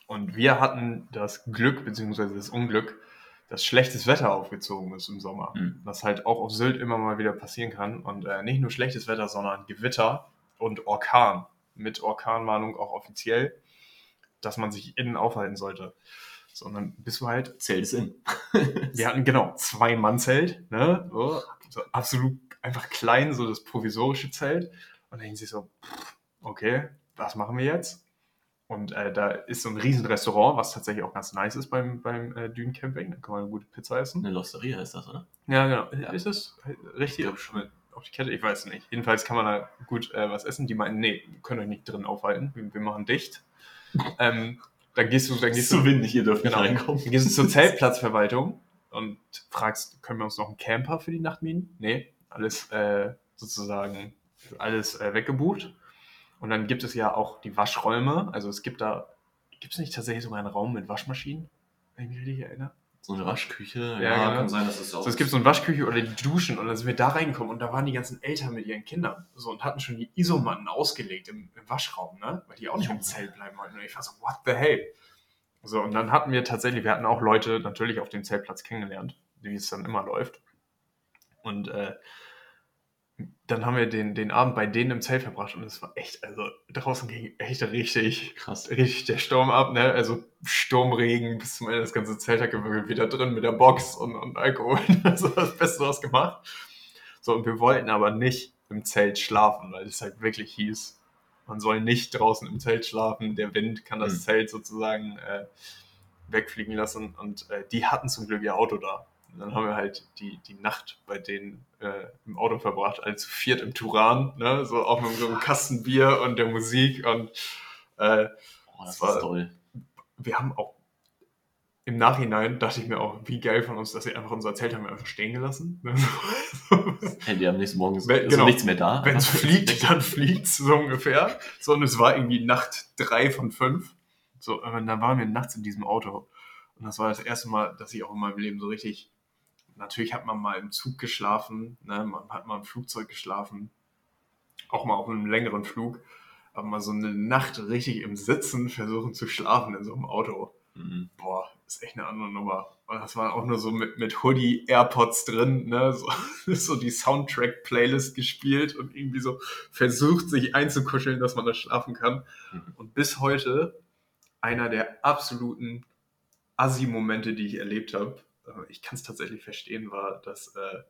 und wir hatten das Glück bzw. das Unglück, dass schlechtes Wetter aufgezogen ist im Sommer. Mhm. Was halt auch auf Sylt immer mal wieder passieren kann. Und äh, nicht nur schlechtes Wetter, sondern Gewitter und Orkan. Mit Orkanwarnung auch offiziell, dass man sich innen aufhalten sollte. Sondern bist du halt Zelt ist in. wir hatten genau zwei Mann-Zelt, ne? So, so absolut einfach klein, so das provisorische Zelt. Und dann sie so, pff, okay, was machen wir jetzt? Und äh, da ist so ein riesen Restaurant, was tatsächlich auch ganz nice ist beim, beim äh, Dünencamping. Da kann man eine gute Pizza essen. Eine Losteria ist das, oder? Ja, genau. Ja. Ist es richtig Ja. Auf, die Kette? Ich weiß nicht. Jedenfalls kann man da gut äh, was essen. Die meinen, nee, wir können euch nicht drin aufhalten. Wir, wir machen dicht. ähm, dann gehst du, dann gehst du, windig, ihr dürft Genau. reinkommen. Dann gehst du zur Zeltplatzverwaltung und fragst, können wir uns noch einen Camper für die Nacht mieten? Nee, alles äh, sozusagen, alles äh, weggebucht. Und dann gibt es ja auch die Waschräume. Also es gibt da, gibt es nicht tatsächlich sogar einen Raum mit Waschmaschinen? Wenn ich mich richtig erinnere. So eine Waschküche. Ja, genau. kann sein, dass es auch. So, es gibt so eine Waschküche oder die Duschen und dann sind wir da reingekommen und da waren die ganzen Eltern mit ihren Kindern so und hatten schon die Isomatten ausgelegt im, im Waschraum, ne? Weil die auch nicht im Zelt bleiben wollten. Und ich war so, what the hell? So, und dann hatten wir tatsächlich, wir hatten auch Leute natürlich auf dem Zeltplatz kennengelernt, wie es dann immer läuft. Und äh, dann haben wir den, den Abend bei denen im Zelt verbracht und es war echt, also draußen ging echt richtig, Krass. richtig der Sturm ab, ne? Also Sturmregen bis zum Ende, das ganze Zelt hat gewickelt, wieder drin mit der Box und, und Alkohol. Also das Beste draus gemacht. So, und wir wollten aber nicht im Zelt schlafen, weil es halt wirklich hieß, man soll nicht draußen im Zelt schlafen, der Wind kann das Mhm. Zelt sozusagen äh, wegfliegen lassen und äh, die hatten zum Glück ihr Auto da. Und dann haben wir halt die, die Nacht bei denen äh, im Auto verbracht, alle zu viert im Turan, ne? so auch mit so einem Kasten Bier und der Musik und äh, Oh, das war- ist toll. wir haben auch im Nachhinein dachte ich mir auch, wie geil von uns, dass sie einfach unser Zelt haben wir einfach stehen gelassen. Ne? Die am nächsten Morgen ist, Wenn- genau. nichts mehr da. Wenn es fliegt, dann fliegt es so ungefähr. So, und es war irgendwie Nacht drei von fünf. So, und dann waren wir nachts in diesem Auto. Und das war das erste Mal, dass ich auch in meinem Leben so richtig. Natürlich hat man mal im Zug geschlafen, ne? man hat mal im Flugzeug geschlafen, auch mal auf einem längeren Flug, aber mal so eine Nacht richtig im Sitzen versuchen zu schlafen in so einem Auto. Mhm. Boah, ist echt eine andere Nummer. Und das war auch nur so mit, mit Hoodie, AirPods drin, ne? So, so die Soundtrack-Playlist gespielt und irgendwie so versucht, sich einzukuscheln, dass man da schlafen kann. Mhm. Und bis heute einer der absoluten Assi-Momente, die ich erlebt habe. Äh, Ich kann es tatsächlich verstehen, war, dass äh,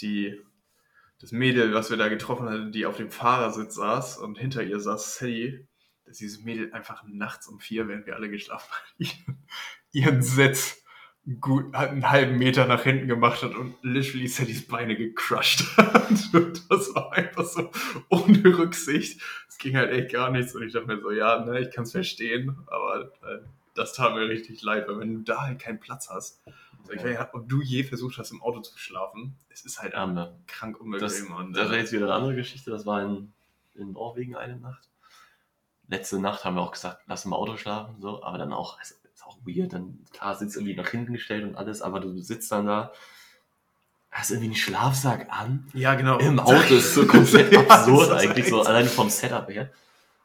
die das Mädel, was wir da getroffen hatten, die auf dem Fahrersitz saß und hinter ihr saß Sally, dass dieses Mädel einfach nachts um vier, während wir alle geschlafen haben, ihren, Sitz gut einen halben Meter nach hinten gemacht hat und literally Sallys Beine gecrushed hat. Und das war einfach so ohne Rücksicht. Es ging halt echt gar nichts und ich dachte mir so, ja, ne, ich kann es verstehen, aber äh, das tat mir richtig leid, weil wenn du da halt keinen Platz hast, so, ich weiß nicht, ob du je versucht hast, im Auto zu schlafen, es ist halt Haben wir. krank Das, unbequem. und, das war jetzt wieder eine andere Geschichte. Das war in, in Norwegen eine Nacht. Letzte Nacht haben wir auch gesagt, lass im Auto schlafen, so, aber dann auch, es ist auch weird, dann klar sitzt irgendwie nach hinten gestellt und alles, aber du sitzt dann da, hast irgendwie einen Schlafsack an. ja, genau. Im Auto ist so komplett Ja, absurd das eigentlich, so allein vom Setup her.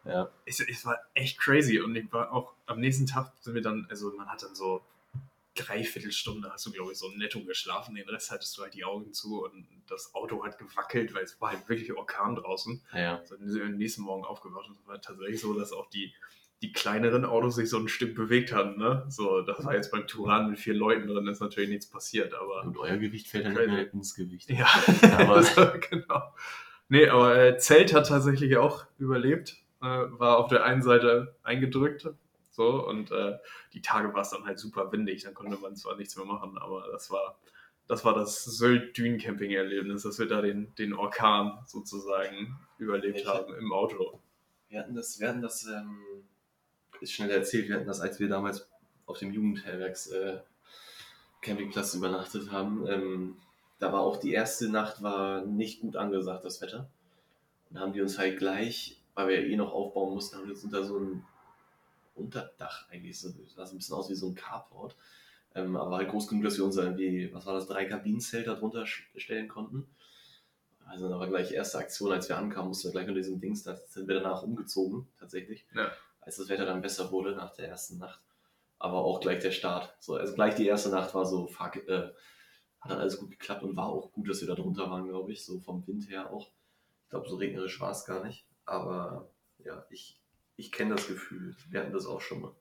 Ja, es, es war echt crazy und ich war auch am nächsten Tag sind wir dann, also man hat dann so dreiviertel Stunde hast du, glaube ich, so netto geschlafen, den Rest hattest du halt die Augen zu und das Auto hat gewackelt, weil es war halt wirklich Orkan draußen. ja. So, dann sind wir am nächsten Morgen aufgewacht und es war tatsächlich so, dass auch die, die kleineren Autos sich so ein Stück bewegt haben, ne? So, das war jetzt beim Turan mit vier Leuten drin, ist natürlich nichts passiert, aber Und euer Gewicht fällt dann nicht Crazy. mehr ins Gewicht. ja, Aber- also, genau. Nee, aber äh, Zelt hat tatsächlich auch überlebt. Äh, war auf der einen Seite eingedrückt. So, und äh, die Tage war es dann halt super windig. Dann konnte man zwar nichts mehr machen, aber das war das, war das Sylt-Dün-Camping-Erlebnis, dass wir da den, den Orkan sozusagen überlebt Ich- haben im Auto. Wir hatten das, wir hatten das, ähm, ist schnell erzählt, wir hatten das, als wir damals auf dem Jugendherbergs äh, Campingplatz übernachtet haben. Ähm, da war auch die erste Nacht war nicht gut angesagt, das Wetter. Und da haben die uns halt gleich, weil wir ja eh noch aufbauen mussten, haben wir uns unter so ein Unterdach eigentlich, so, das sah so ein bisschen aus wie so ein Carport. Ähm, aber halt groß genug, dass wir unser irgendwie, was war das, drei Kabinenzelt da drunter sch- stellen konnten. Also da war gleich erste Aktion, als wir ankamen, mussten wir gleich unter diesem Dings, da sind wir danach umgezogen, tatsächlich. Ja. Als das Wetter dann besser wurde nach der ersten Nacht. Aber auch gleich der Start. So, also gleich die erste Nacht war so, fuck, äh, hat dann alles gut geklappt und war auch gut, dass wir da drunter waren, glaube ich, so vom Wind her auch. Ich glaube, so regnerisch war es gar nicht. Aber ja, ich, ich kenne das Gefühl. Wir hatten das auch schon mal.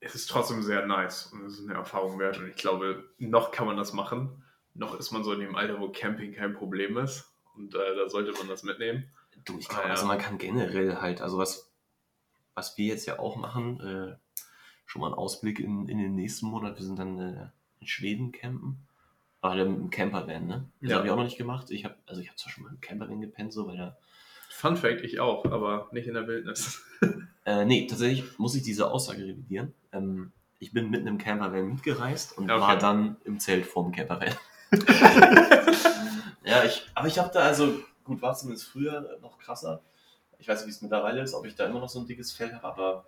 Es ist trotzdem sehr nice und es ist eine Erfahrung wert. Und ich glaube, noch kann man das machen. Noch ist man so in dem Alter, wo Camping kein Problem ist. Und äh, da sollte man das mitnehmen. Du, ich Ah, glaube, ja. also man kann generell halt, also was, was wir jetzt ja auch machen, äh, schon mal ein Ausblick in, in den nächsten Monat. Wir sind dann äh, in Schweden campen. Aber dann mit einem Campervan, ne? Das Ja. habe ich auch noch nicht gemacht. Ich habe, also ich habe zwar schon mal im Campervan gepennt, so, weil da. Fun Fact, ich auch, aber nicht in der Wildnis. Äh, nee, tatsächlich muss ich diese Aussage revidieren. Ähm, ich bin mit einem Campervan mitgereist und Okay. war dann im Zelt vorm Campervan. ja, ich, aber ich habe da also, gut, war zumindest früher noch krasser. Ich weiß nicht, wie es mittlerweile ist, ob ich da immer noch so ein dickes Fell habe, aber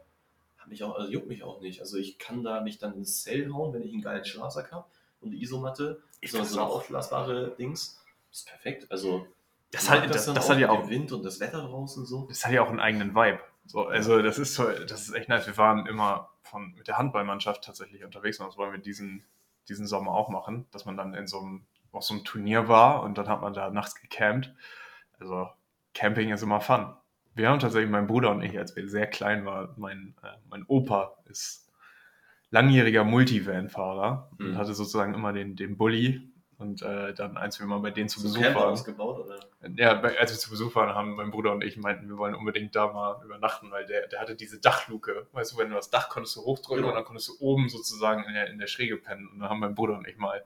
hab mich auch, also juckt mich auch nicht. Also ich kann da mich dann ins Zelt hauen, wenn ich einen geilen Schlafsack habe und eine Isomatte, Ich so, so eine aufblasbare Dings. Ist perfekt. Also Das hat, das, das hat ja auch Wind und das Wetter draußen so. das hat ja auch einen eigenen Vibe. So, also das ist so, das ist echt nice. Wir waren immer von, mit der Handballmannschaft tatsächlich unterwegs und das wollen wir diesen, diesen Sommer auch machen, dass man dann in so einem auf so einem Turnier war und dann hat man da nachts gecampt. Also Camping ist immer fun. Wir haben tatsächlich, mein Bruder und ich, als wir sehr klein waren, mein, äh, mein Opa ist langjähriger Multivan-Fahrer und Mhm. hatte sozusagen immer den, den Bulli. Und äh, dann, als wir mal bei denen zu So Besuch waren, ausgebaut, oder? ja, als wir zu Besuch waren, haben mein Bruder und ich meinten, wir wollen unbedingt da mal übernachten, weil der, der hatte diese Dachluke. Weißt du, wenn du das Dach konntest du hochdrücken Genau. und dann konntest du oben sozusagen in der, in der Schräge pennen. Und dann haben mein Bruder und ich mal,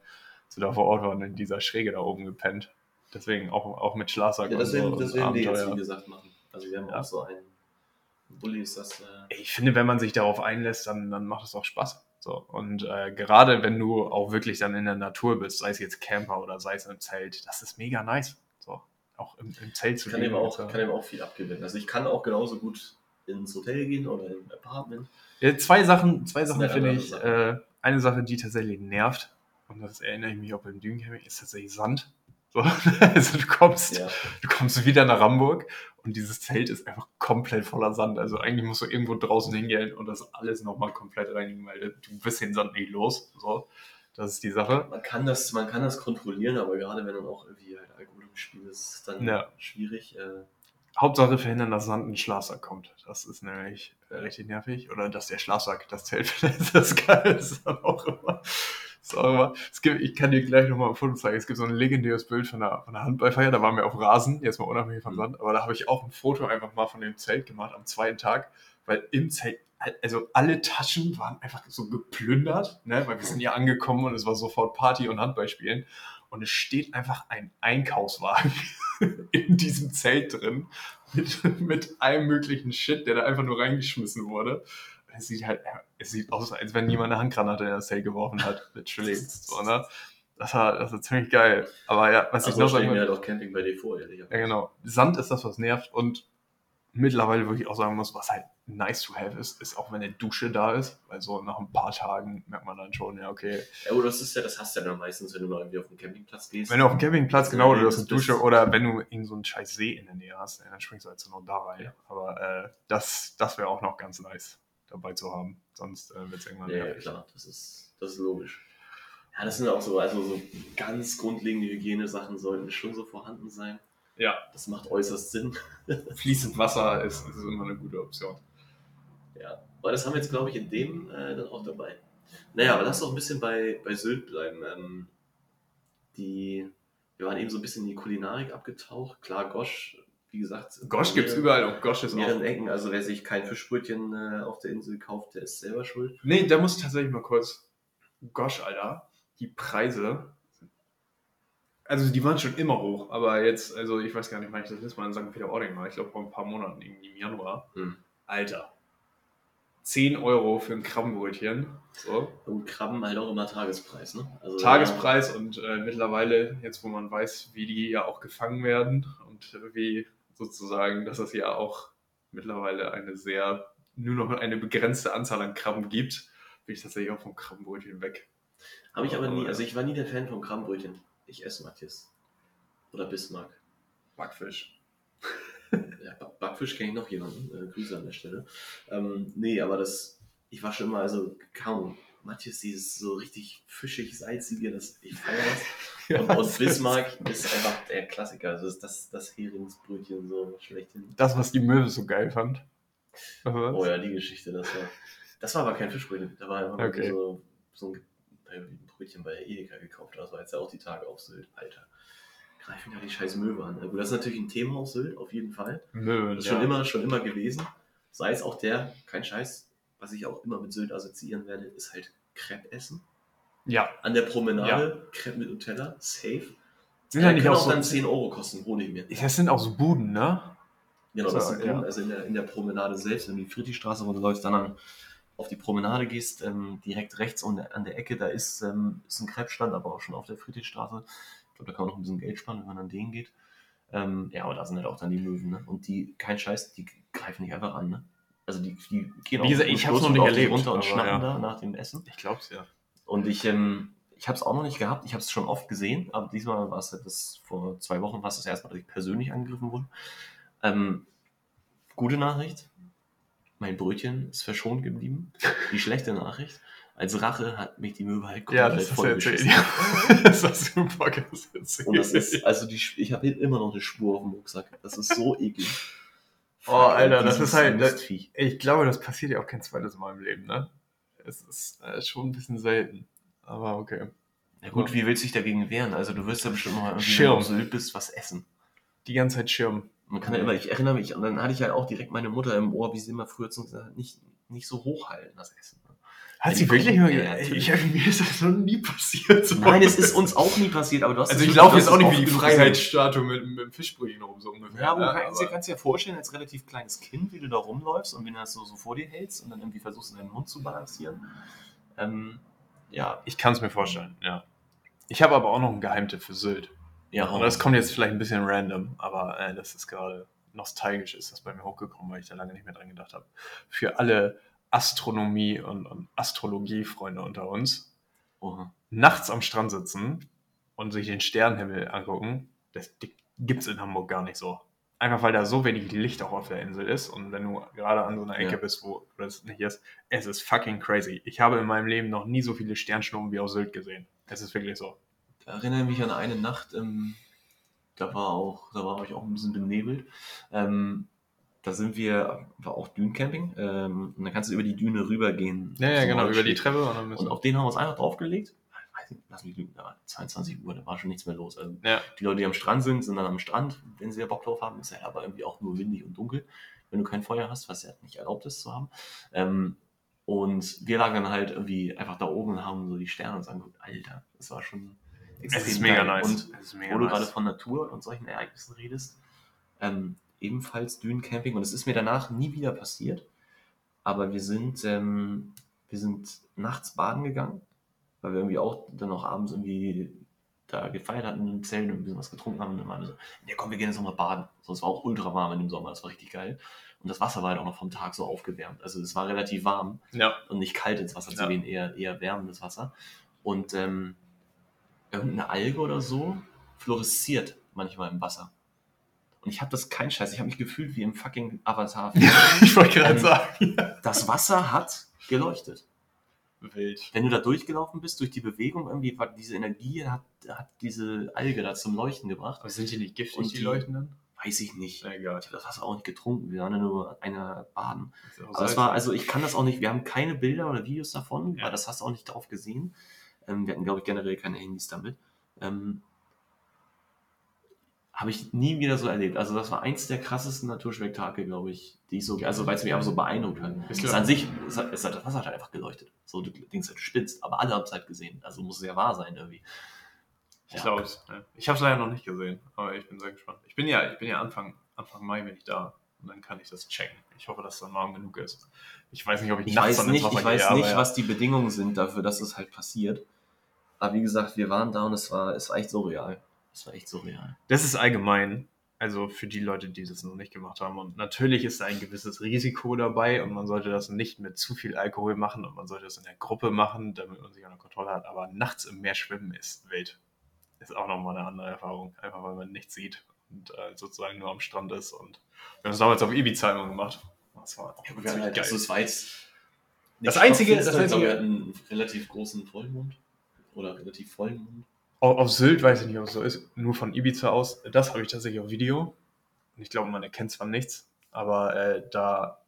wir da vor Ort waren, in dieser Schräge da oben gepennt. Deswegen auch, auch mit Schlafsack Ja, das werden, und so wir jetzt, wie gesagt, machen. Also wir haben Ja. auch so einen Bulli, ist das... Äh, Ich finde, wenn man sich darauf einlässt, dann, dann macht es auch Spaß. So. Und äh, gerade wenn du auch wirklich dann in der Natur bist, sei es jetzt Camper oder sei es im Zelt, das ist mega nice. So. Auch im, im Zelt zu kann, leben. eben auch, kann eben auch viel abgewinnen. Also ich kann auch genauso gut ins Hotel gehen oder in ein Apartment. Ja, zwei Sachen, zwei Sachen finde ich. Sachen. Äh, eine Sache, die tatsächlich nervt, und das erinnere ich mich auch beim Düsencamping, ist tatsächlich Sand. So, also du kommst, Ja. du kommst wieder nach Hamburg und dieses Zelt ist einfach komplett voller Sand. Also eigentlich musst du irgendwo draußen hingehen und das alles nochmal komplett reinigen, weil du bist den Sand nicht los. So, das ist die Sache. Man kann, das, man kann das kontrollieren, aber gerade wenn dann auch irgendwie halt Alkohol im Spiel ist, ist dann Ja. schwierig. Äh, Hauptsache verhindern, dass Sand in den Schlafsack kommt. Das ist nämlich äh, richtig nervig. Oder dass der Schlafsack das Zelt verlässt. Das ist geil. Das ist dann auch immer. Es gibt, ich kann dir gleich nochmal ein Foto zeigen. Es gibt so ein legendäres Bild von der, von der Handballfeier. Da waren wir auf Rasen, jetzt mal unabhängig vom Mhm. Sand. Aber da habe ich auch ein Foto einfach mal von dem Zelt gemacht am zweiten Tag. Weil im Zelt, also alle Taschen waren einfach so geplündert, ne? weil wir sind ja angekommen und es war sofort Party und Handballspielen. Und es steht einfach ein Einkaufswagen in diesem Zelt drin mit, mit allem möglichen Shit, der da einfach nur reingeschmissen wurde. Es sieht halt, es sieht aus, als wenn jemand eine Handgranate in das Zelt geworfen hat. Literally. So, ne? Das war, das war ziemlich geil. Aber ja, was ich also noch stelle sagen ich will, halt auch Camping bei dir vor, ehrlich. ja genau, Sand ist das, was nervt und mittlerweile wirklich auch sagen muss, was halt nice to have ist, ist auch wenn eine Dusche da ist, weil so nach ein paar Tagen merkt man dann schon, ja okay, Ja, aber das ist ja, das hast du ja dann meistens, wenn du mal irgendwie auf den Campingplatz gehst. Wenn du auf dem Campingplatz, genau, du hast eine Dusche oder wenn du irgend so einen scheiß See in der Nähe hast, dann springst du halt so noch da rein. Ja. Aber äh, das, das wäre auch noch ganz nice dabei zu haben. Sonst äh, wird es irgendwann Ja, ja, klar, das ist, das ist logisch. Ja, das sind auch so, also so ganz grundlegende Hygienesachen sollten schon so vorhanden sein. Ja, Das macht äußerst Sinn. fließend Wasser ist, ist immer eine gute Option. Ja, aber das haben wir jetzt, glaube ich, in dem äh, dann auch dabei. Naja, aber lass doch ein bisschen bei, bei Sylt bleiben. Ähm, die, wir waren eben so ein bisschen in die Kulinarik abgetaucht. Klar, Gosch, wie gesagt. Gosch gibt es überall und Gosch ist In mehreren auch. Ecken. Also wer sich kein Fischbrötchen äh, auf der Insel kauft, der ist selber schuld. Nee, da muss ich tatsächlich mal kurz. Gosh, Alter, die Preise. Also die waren schon immer hoch, aber jetzt, also ich weiß gar nicht, wann ich das letzte Mal in St. Peter-Ording war. Ich glaube vor ein paar Monaten, irgendwie im Januar. Hm. Alter. 10 Euro für ein Krabbenbrötchen. So. Und Krabben halt auch immer Tagespreis, ne? Also, Tagespreis und äh, mittlerweile, jetzt wo man weiß, wie die ja auch gefangen werden und äh, wie sozusagen, dass es ja auch mittlerweile eine sehr, nur noch eine begrenzte Anzahl an Krabben gibt, bin ich tatsächlich auch vom Krabbenbrötchen weg. Habe ich aber nie, also ich war nie der Fan von Krabbenbrötchen. Ich esse Matthias. Oder Bismarck. Backfisch. Ja, Ba- Backfisch kenne ich noch jemanden. Äh, Grüße an der Stelle. Ähm, nee, aber das, ich war schon immer, also kaum. Matthias, dieses so richtig fischig, salzige, das, ich feiere das. Und, und Bismarck ist einfach der Klassiker. Also ist das, das Heringsbrötchen so schlechthin. Das, was die Möwe so geil fand. Oh ja, die Geschichte, das war. Das war aber kein Fischbrötchen. Da war einfach Okay. so, so ein, ein Brötchen bei Edeka gekauft. Das war jetzt ja auch die Tage auf Sylt. Alter. Greifen ja die scheiß Möwe an. Also das ist natürlich ein Thema auf Sylt, auf jeden Fall. Möwen, Das ist schon immer, schon immer gewesen. Sei es auch der, kein Scheiß, was ich auch immer mit Sylt assoziieren werde, ist halt Crepe essen. Ja. An der Promenade, Crepe mit Nutella, safe. Sind Ja, ja nicht kann auch auch so. dann 10 Euro kosten, ich mir. Das sind auch so Buden, ne? Genau, So, das ist ja. ja. also in der, in der Promenade selbst, wenn du die Friedrichstraße runterläufst, dann an, auf die Promenade gehst, ähm, direkt rechts an der, an der Ecke, da ist, ähm, ist ein Crepe-Stand, aber auch schon auf der Friedrichstraße. Ich glaube, da kann man noch ein bisschen Geld sparen, wenn man an den geht. Ähm, ja, aber da sind halt auch dann die Möwen, ne? Und die, kein Scheiß, die greifen nicht einfach an, ne? Also die, die gehen Wie gesagt, ich noch nicht erlebt, runter und schnappen ja. da nach dem Essen. Ich glaub's ja. Und ich, ähm, ich habe es auch noch nicht gehabt. Ich habe es schon oft gesehen, aber diesmal war es das vor zwei Wochen war es das erste Mal, dass ich persönlich angegriffen wurde. Ähm, gute Nachricht. mein Brötchen ist verschont geblieben. Die schlechte Nachricht. Als Rache hat mich die Möwe halt Ja, komplett das ist ja erzählt. vollgeschissen. das ist super das ist, also die, ich habe immer noch eine Spur auf dem Rucksack. Das ist so eklig. Oh, Alter, das ist halt- Mistviech. Ich glaube, das passiert ja auch kein zweites Mal im Leben, ne? Es ist äh, schon ein bisschen selten. Aber okay. Ja gut, wie willst du dich dagegen wehren? Also du wirst ja bestimmt mal irgendwie, Schirm. wenn du auf Sylt bist, was essen. Die ganze Zeit Schirm. Man kann ja immer, ich erinnere mich, und dann hatte ich halt auch direkt meine Mutter im Ohr, wie sie immer früher zu uns gesagt hat, nicht, nicht so hochhalten, das Essen. Hat sie wirklich mal ja, ich, Mir ist das noch nie passiert. So. Nein, es ist uns auch nie passiert, aber du hast Also ich laufe jetzt auch nicht wie die Freiheitsstatue mit, mit dem Fischbrötchen rum, so ungefähr. Ja, aber du kannst, dir, kannst dir vorstellen, als relativ kleines Kind, wie du da rumläufst und wenn du das so, so vor dir hältst und dann irgendwie versuchst, in deinen Mund zu balancieren. Ähm, ja, Ich kann es mir vorstellen, ja. Ich habe aber auch noch einen Geheimtipp für Sylt. ja, Und das kommt jetzt vielleicht ein bisschen random, aber äh, das ist gerade nostalgisch, ist das bei mir hochgekommen, weil ich da lange nicht mehr dran gedacht habe. Für alle Astronomie- und, und Astrologie-Freunde unter uns, Oha. nachts am Strand sitzen und sich den Sternenhimmel angucken, das gibt es in Hamburg gar nicht so. Einfach weil da so wenig Licht auch auf der Insel ist und wenn du gerade an so einer Ecke Ja. bist, wo das nicht ist, es ist fucking crazy. Ich habe in meinem Leben noch nie so viele Sternschnuppen wie auf Sylt gesehen. Es ist wirklich so. Da erinnere ich mich an eine Nacht, ähm, da war auch, da war ich auch ein bisschen benebelt. Ähm, da sind wir, war auch Dünencamping, ähm, und dann kannst du über die Düne rübergehen. Ja, ja, genau, über die. Treppe und Und auf den haben wir uns einfach draufgelegt. Nicht, lass mich lügen, da war 22 Uhr, da war schon nichts mehr los. Also Ja. die Leute, die am Strand sind, sind dann am Strand, wenn sie ja Bock drauf haben. Ist ja aber irgendwie auch nur windig und dunkel, wenn du kein Feuer hast, was ja nicht erlaubt ist zu haben. Ähm, und wir lagen dann halt irgendwie einfach da oben und haben so die Sterne uns angeguckt. Alter, das war schon Es ist mega geil. nice. Und wo du nice. gerade von Natur und solchen Ereignissen redest, ähm, ebenfalls Dünencamping und es ist mir danach nie wieder passiert. Aber wir sind, ähm, wir sind nachts baden gegangen, weil wir irgendwie auch dann noch abends irgendwie da gefeiert hatten im Zelt und ein bisschen was getrunken haben und dann waren wir so, ja komm, wir gehen jetzt nochmal baden. So, es war auch ultra warm in dem Sommer, das war richtig geil. Und das Wasser war halt auch noch vom Tag so aufgewärmt. Also es war relativ warm Ja. und nicht kalt ins Wasser zu Ja. gehen, eher, eher wärmendes Wasser. Und ähm, irgendeine Alge oder so fluoresziert manchmal im Wasser. Und ich habe das kein Scheiß, ich habe mich gefühlt wie im fucking Avatar. ich wollte gerade Ähm, sagen. das Wasser hat geleuchtet. Wild. Wenn du da durchgelaufen bist, durch die Bewegung, irgendwie war diese Energie, hat, hat diese Alge da zum Leuchten gebracht. Aber sind die nicht giftig, Und die, die- Leuchtenden? Weiß ich nicht. Egal. Ich habe das Wasser auch nicht getrunken, wir waren ja nur einer baden. Aber es war, also ich kann das auch nicht, wir haben keine Bilder oder Videos davon, Ja. weil das hast du auch nicht drauf gesehen. Ähm, wir hatten, glaube ich, generell keine Handys damit. Habe ich nie wieder so erlebt. Also das war eins der krassesten Naturspektakel, glaube ich, die ich so, also weil es mich einfach so beeindruckt hat. Es du- an sich, es hat, es hat, das Wasser hat einfach geleuchtet. So, du denkst, du spitzt, aber alle haben es halt gesehen. Also muss es ja wahr sein irgendwie. Ich glaube es. Ja. Ich habe es leider noch nicht gesehen, aber ich bin sehr gespannt. Ich bin ja, ich bin ja Anfang, Anfang Mai bin ich da und dann kann ich das checken. Ich hoffe, dass es dann warm genug ist. Ich weiß nicht, ob ich, Ich nachts weiß nicht, ich weiß gehe, nicht, ja. was die Bedingungen sind dafür, dass es halt passiert. Aber wie gesagt, wir waren da und es war, es war echt surreal. Es war echt surreal. Das ist allgemein, also für die Leute, die das noch nicht gemacht haben. Und natürlich ist da ein gewisses Risiko dabei und man sollte das nicht mit zu viel Alkohol machen und man sollte das in der Gruppe machen, damit man sich unter Kontrolle hat. Aber nachts im Meer schwimmen ist wild. Ist auch nochmal eine andere Erfahrung, einfach weil man nichts sieht und äh, sozusagen nur am Strand ist. Und wir haben es damals auf Ibiza immer gemacht. Das war auch Ja, ziemlich halt, geil. also es war jetzt Das Einzige- das Einzige- wir hatten einen relativ großen Vollmond. Oder relativ vollen Mond. Auf, Sylt weiß ich nicht, ob es so ist. Nur von Ibiza aus. Das habe ich tatsächlich auf Video. Und ich glaube, man erkennt zwar nichts, aber äh, da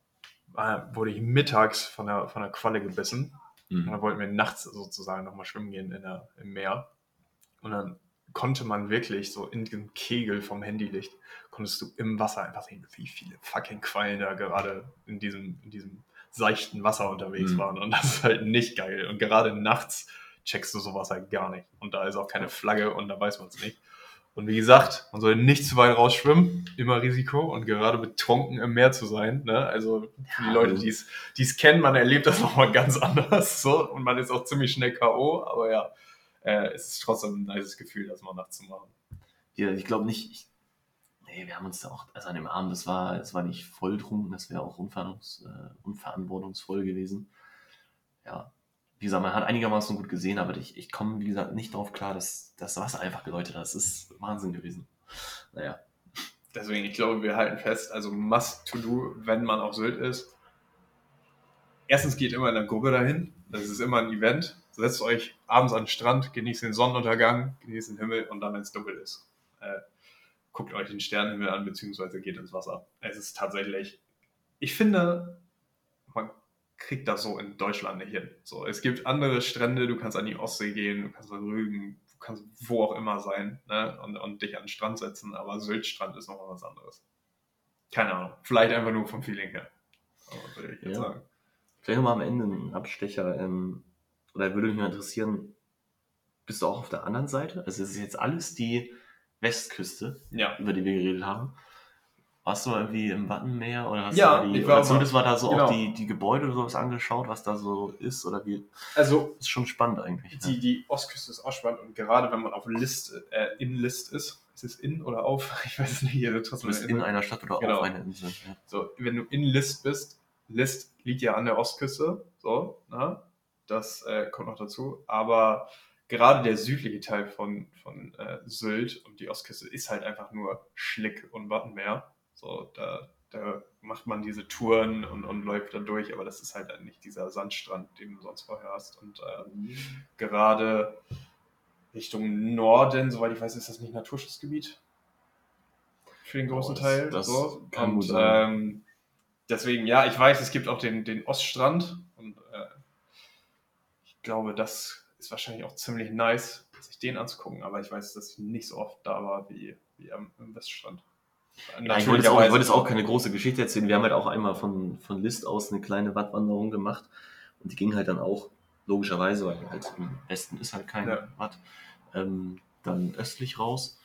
war, wurde ich mittags von der, von der Qualle gebissen. Und dann wollten wir nachts sozusagen nochmal schwimmen gehen in der, im Meer. Und dann konnte man wirklich so in dem Kegel vom Handylicht, konntest du im Wasser einfach sehen, wie viele fucking Quallen da gerade in diesem, in diesem seichten Wasser unterwegs Mhm. waren. Und das ist halt nicht geil. Und gerade nachts checkst du sowas halt gar nicht. Und da ist auch keine Flagge und da weiß man es nicht. Und wie gesagt, man soll nicht zu weit rausschwimmen, immer Risiko und gerade betrunken im Meer zu sein. Ne? Also für die Leute, die es kennen, man erlebt das nochmal ganz anders. So, und man ist auch ziemlich schnell K.O., aber ja, äh, es ist trotzdem ein nices Gefühl, das mal nachts zu machen. Ja, ich glaube nicht. Ich, nee, wir haben uns da auch, also an dem Abend, das war, das war nicht volltrunken, das wäre auch unverantwortungs, äh, unverantwortungsvoll gewesen. Ja, wie gesagt, man hat einigermaßen gut gesehen, aber ich, ich komme, wie gesagt, nicht darauf klar, dass das Wasser einfach geläutet hat. Das ist Wahnsinn gewesen. Naja, Deswegen, ich glaube, wir halten fest, also must to do, wenn man auf Sylt ist, erstens geht immer in der Gruppe dahin. Das ist immer ein Event. Setzt euch abends an den Strand, genießt den Sonnenuntergang, genießt den Himmel und dann, wenn es dunkel ist, äh, guckt euch den Sternenhimmel an, beziehungsweise geht ins Wasser. Es ist tatsächlich, ich finde, kriegt das so in Deutschland nicht hin. So, es gibt andere Strände, du kannst an die Ostsee gehen, du kannst bei Rügen, du kannst wo auch immer sein ne? und, und dich an den Strand setzen, aber Syltstrand ist nochmal was anderes. Keine Ahnung, vielleicht einfach nur vom Feeling her. Würde ich jetzt Ja. sagen. Vielleicht nochmal am Ende ein Abstecher. Ähm, oder würde mich mal interessieren, bist du auch auf der anderen Seite? Also es ist jetzt alles die Westküste, Ja, über die wir geredet haben. Warst du mal irgendwie im Wattenmeer oder hast Ja, du die, ich war zumindest war da so genau. auch die, die Gebäude oder sowas angeschaut, was da so ist oder wie? also ist schon spannend eigentlich. die, die Ostküste ist auch spannend und gerade wenn man auf List, äh, in List ist, ist es in oder auf? Ich weiß nicht, Du trotzdem bist in einer Stadt oder Genau. auf einer Insel. Ja. So, wenn du in List bist, List liegt ja an der Ostküste, so, ne? Das äh, kommt noch dazu. Aber gerade der südliche Teil von, von äh, Sylt und die Ostküste ist halt einfach nur Schlick und Wattenmeer. So, da, da macht man diese Touren und, und läuft da durch, aber das ist halt nicht dieser Sandstrand, den du sonst vorher hast. Und ähm, gerade Richtung Norden, soweit ich weiß, ist das nicht Naturschutzgebiet. Für den großen das- Teil. das so. kann und gut sein. ähm, deswegen, ja, ich weiß, es gibt auch den, den Oststrand. Und äh, ich glaube, das ist wahrscheinlich auch ziemlich nice, sich den anzugucken. Aber ich weiß, dass ich nicht so oft da war wie, wie am, im Weststrand. Ja, ich wollte, auch, ich wollte jetzt auch keine große Geschichte erzählen. Wir haben halt auch einmal von, von List aus eine kleine Wattwanderung gemacht. Und die ging halt dann auch, logischerweise, weil halt im Westen ist halt kein Ja. Watt, ähm, dann östlich raus.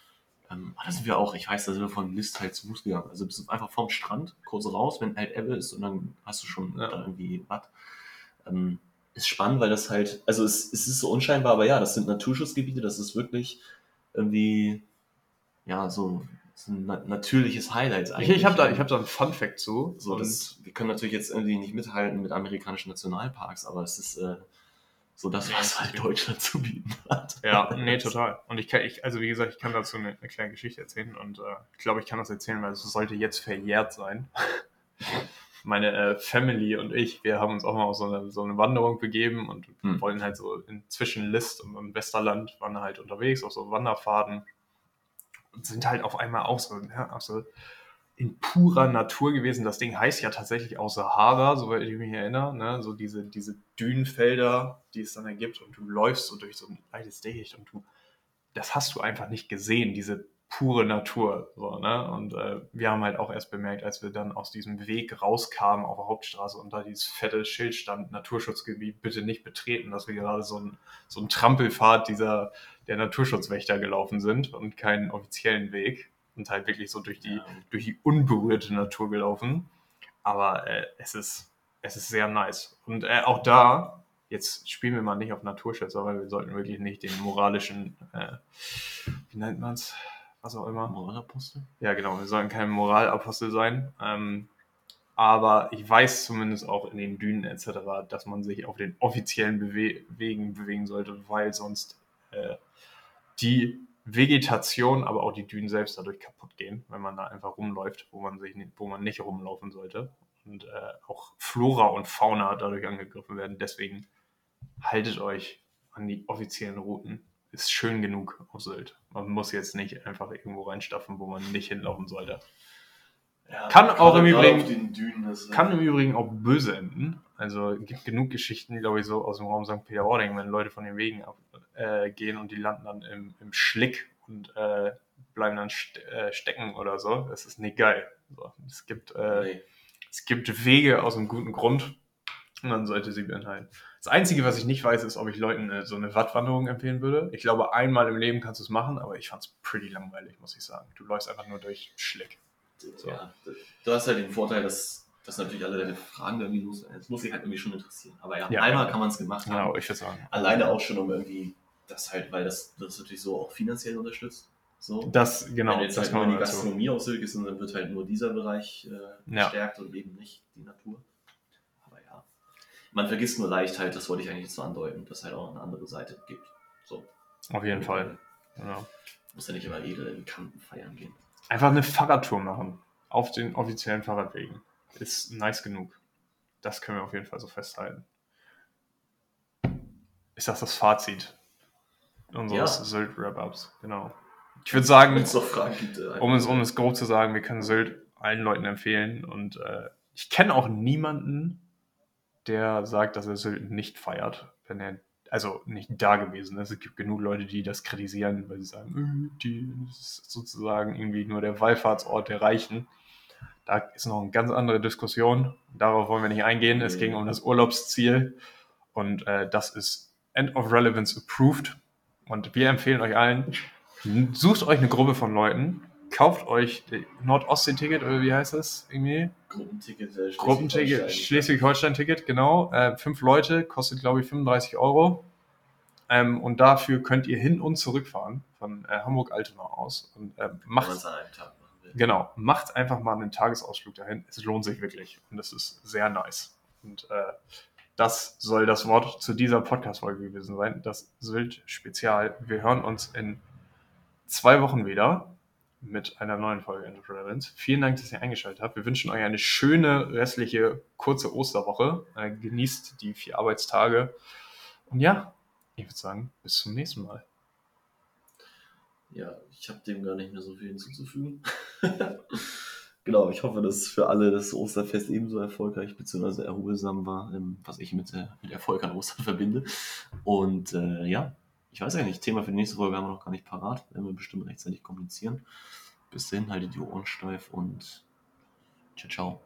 Ähm, aber da sind wir auch, ich weiß, da sind wir von List halt zu Fuß gegangen. Also bist einfach vom Strand kurz raus, wenn halt Ebbe ist und dann hast du schon Ja. da irgendwie Watt. Ähm, ist spannend, weil das halt, also es, es ist so unscheinbar, aber ja, das sind Naturschutzgebiete, das ist wirklich irgendwie, ja, so, so ein na natürliches Highlight Ich, eigentlich. ich habe da, ich hab da einen Fun-Fact zu. So, das, wir können natürlich jetzt irgendwie nicht mithalten mit amerikanischen Nationalparks, aber es ist äh, so das, Ja, was halt ist- Deutschland zu bieten hat. Ja, nee, total. Und ich kann, ich, also wie gesagt, ich kann dazu eine, eine kleine Geschichte erzählen und äh, ich glaube, ich kann das erzählen, weil es sollte jetzt verjährt sein. Meine äh, Family und ich, wir haben uns auch mal auf so eine, so eine Wanderung begeben und Hm. wollen halt so in zwischen List und, und Westerland waren halt unterwegs auf so Wanderfaden sind halt auf einmal auch so, ja, auch so in purer Natur gewesen. Das Ding heißt ja tatsächlich auch Sahara, soweit ich mich erinnere. Ne? So diese, diese Dünenfelder, die es dann ergibt und du läufst so durch so ein leides Dickicht und du, das hast du einfach nicht gesehen, diese pure Natur. So, ne? Und äh, wir haben halt auch erst bemerkt, als wir dann aus diesem Weg rauskamen auf der Hauptstraße und da dieses fette Schild stand, Naturschutzgebiet bitte nicht betreten, dass wir gerade so ein, so ein Trampelpfad dieser, der Naturschutzwächter gelaufen sind und keinen offiziellen Weg und halt wirklich so durch die, Ja. durch die unberührte Natur gelaufen. Aber äh, es, ist, es ist sehr nice. Und äh, auch da, jetzt spielen wir mal nicht auf Naturschützer, weil wir sollten wirklich nicht den moralischen, äh, wie nennt man es, was auch immer. Moralapostel? Ja, genau, wir sollten kein Moralapostel sein. Ähm, aber ich weiß zumindest auch in den Dünen etc., dass man sich auf den offiziellen Bewe Wegen bewegen sollte, weil sonst äh, die Vegetation, aber auch die Dünen selbst dadurch kaputt gehen, wenn man da einfach rumläuft, wo man, sich nicht, wo man nicht rumlaufen sollte. Und äh, auch Flora und Fauna dadurch angegriffen werden. Deswegen haltet euch an die offiziellen Routen. Ist schön genug auf Sylt. Man muss jetzt nicht einfach irgendwo reinstapfen, wo man nicht hinlaufen sollte. Ja, Kann auch im Übrigen- Dünen Kann im Übrigen auch böse enden. Also es gibt genug Geschichten, glaube ich, so aus dem Raum St. Peter-Ording, wenn Leute von den Wegen ab, äh, gehen und die landen dann im, im Schlick und äh, bleiben dann st äh, stecken oder so. Das ist nicht geil. So, es, gibt, äh, Nee. es gibt Wege aus einem guten Grund und man sollte sie behalten. Das Einzige, was ich nicht weiß, ist, ob ich Leuten äh, so eine Wattwanderung empfehlen würde. Ich glaube, einmal im Leben kannst du es machen, aber ich fand es pretty langweilig, muss ich sagen. Du läufst einfach nur durch Schlick. So. Ja, du hast halt den Vorteil, dass, dass natürlich alle deine Fragen irgendwie los Es muss sich halt irgendwie schon interessieren. Aber ja, Ja. einmal kann man es gemacht haben. Genau, ich würde sagen. Alleine auch schon, um irgendwie das halt, weil das, das natürlich so auch finanziell unterstützt. So. Das, genau, Wenn jetzt das halt nur die. Gastronomie Sylt ist, dann wird halt nur dieser Bereich äh, Ja. gestärkt und eben nicht die Natur. Man vergisst nur leicht halt, das wollte ich eigentlich so andeuten, dass es halt auch eine andere Seite gibt. So. Auf jeden Fall. Ja. Muss ja nicht immer edel in Kanten feiern gehen. Einfach eine Fahrradtour machen. Auf den offiziellen Fahrradwegen. Ist nice genug. Das können wir auf jeden Fall so festhalten. Ist das das Fazit unseres Ja. Sylt-Wrap-Ups? Genau. Ich würde sagen, gibt. äh, um es, um es grob zu sagen, wir können Sylt allen Leuten empfehlen. Und äh, ich kenne auch niemanden, der sagt, dass er Sylt nicht feiert, wenn er also nicht da gewesen ist. Es gibt genug Leute, die das kritisieren, weil sie sagen, äh, die das ist sozusagen irgendwie nur der Wallfahrtsort der Reichen. Da ist noch eine ganz andere Diskussion. Darauf wollen wir nicht eingehen. Es ging um das Urlaubsziel und äh, das ist End of Relevance approved. Und wir empfehlen euch allen, sucht euch eine Gruppe von Leuten, kauft euch Nordostsee-Ticket oder wie heißt das irgendwie? Gruppenticket. Äh, Gruppenticket, Schleswig-Holstein-Ticket, genau. Äh, fünf Leute, kostet glaube ich 35 Euro. Ähm, und dafür könnt ihr hin und zurückfahren von äh, Hamburg-Altona aus. Und äh, Macht an einem Tag machen will. genau, macht einfach mal einen Tagesausflug dahin. Es lohnt sich wirklich und es ist sehr nice. Und äh, das soll das Wort zu dieser Podcast-Folge gewesen sein. Das Sylt-Spezial. Wir hören uns in zwei Wochen wieder mit einer neuen Folge Relevance. Vielen Dank, dass ihr eingeschaltet habt. Wir wünschen euch eine schöne restliche kurze Osterwoche. Äh, genießt die vier Arbeitstage. Und ja, ich würde sagen, bis zum nächsten Mal. Ja, ich habe dem gar nicht mehr so viel hinzuzufügen. genau, ich hoffe, dass für alle das Osterfest ebenso erfolgreich bzw. erholsam war, ähm, was ich mit, äh, mit Erfolg an Ostern verbinde. Und äh, ja, ich weiß ja nicht, Thema für die nächste Folge haben wir noch gar nicht parat. Werden wir bestimmt rechtzeitig kommunizieren. Bis dahin, haltet die Ohren steif und ciao, ciao.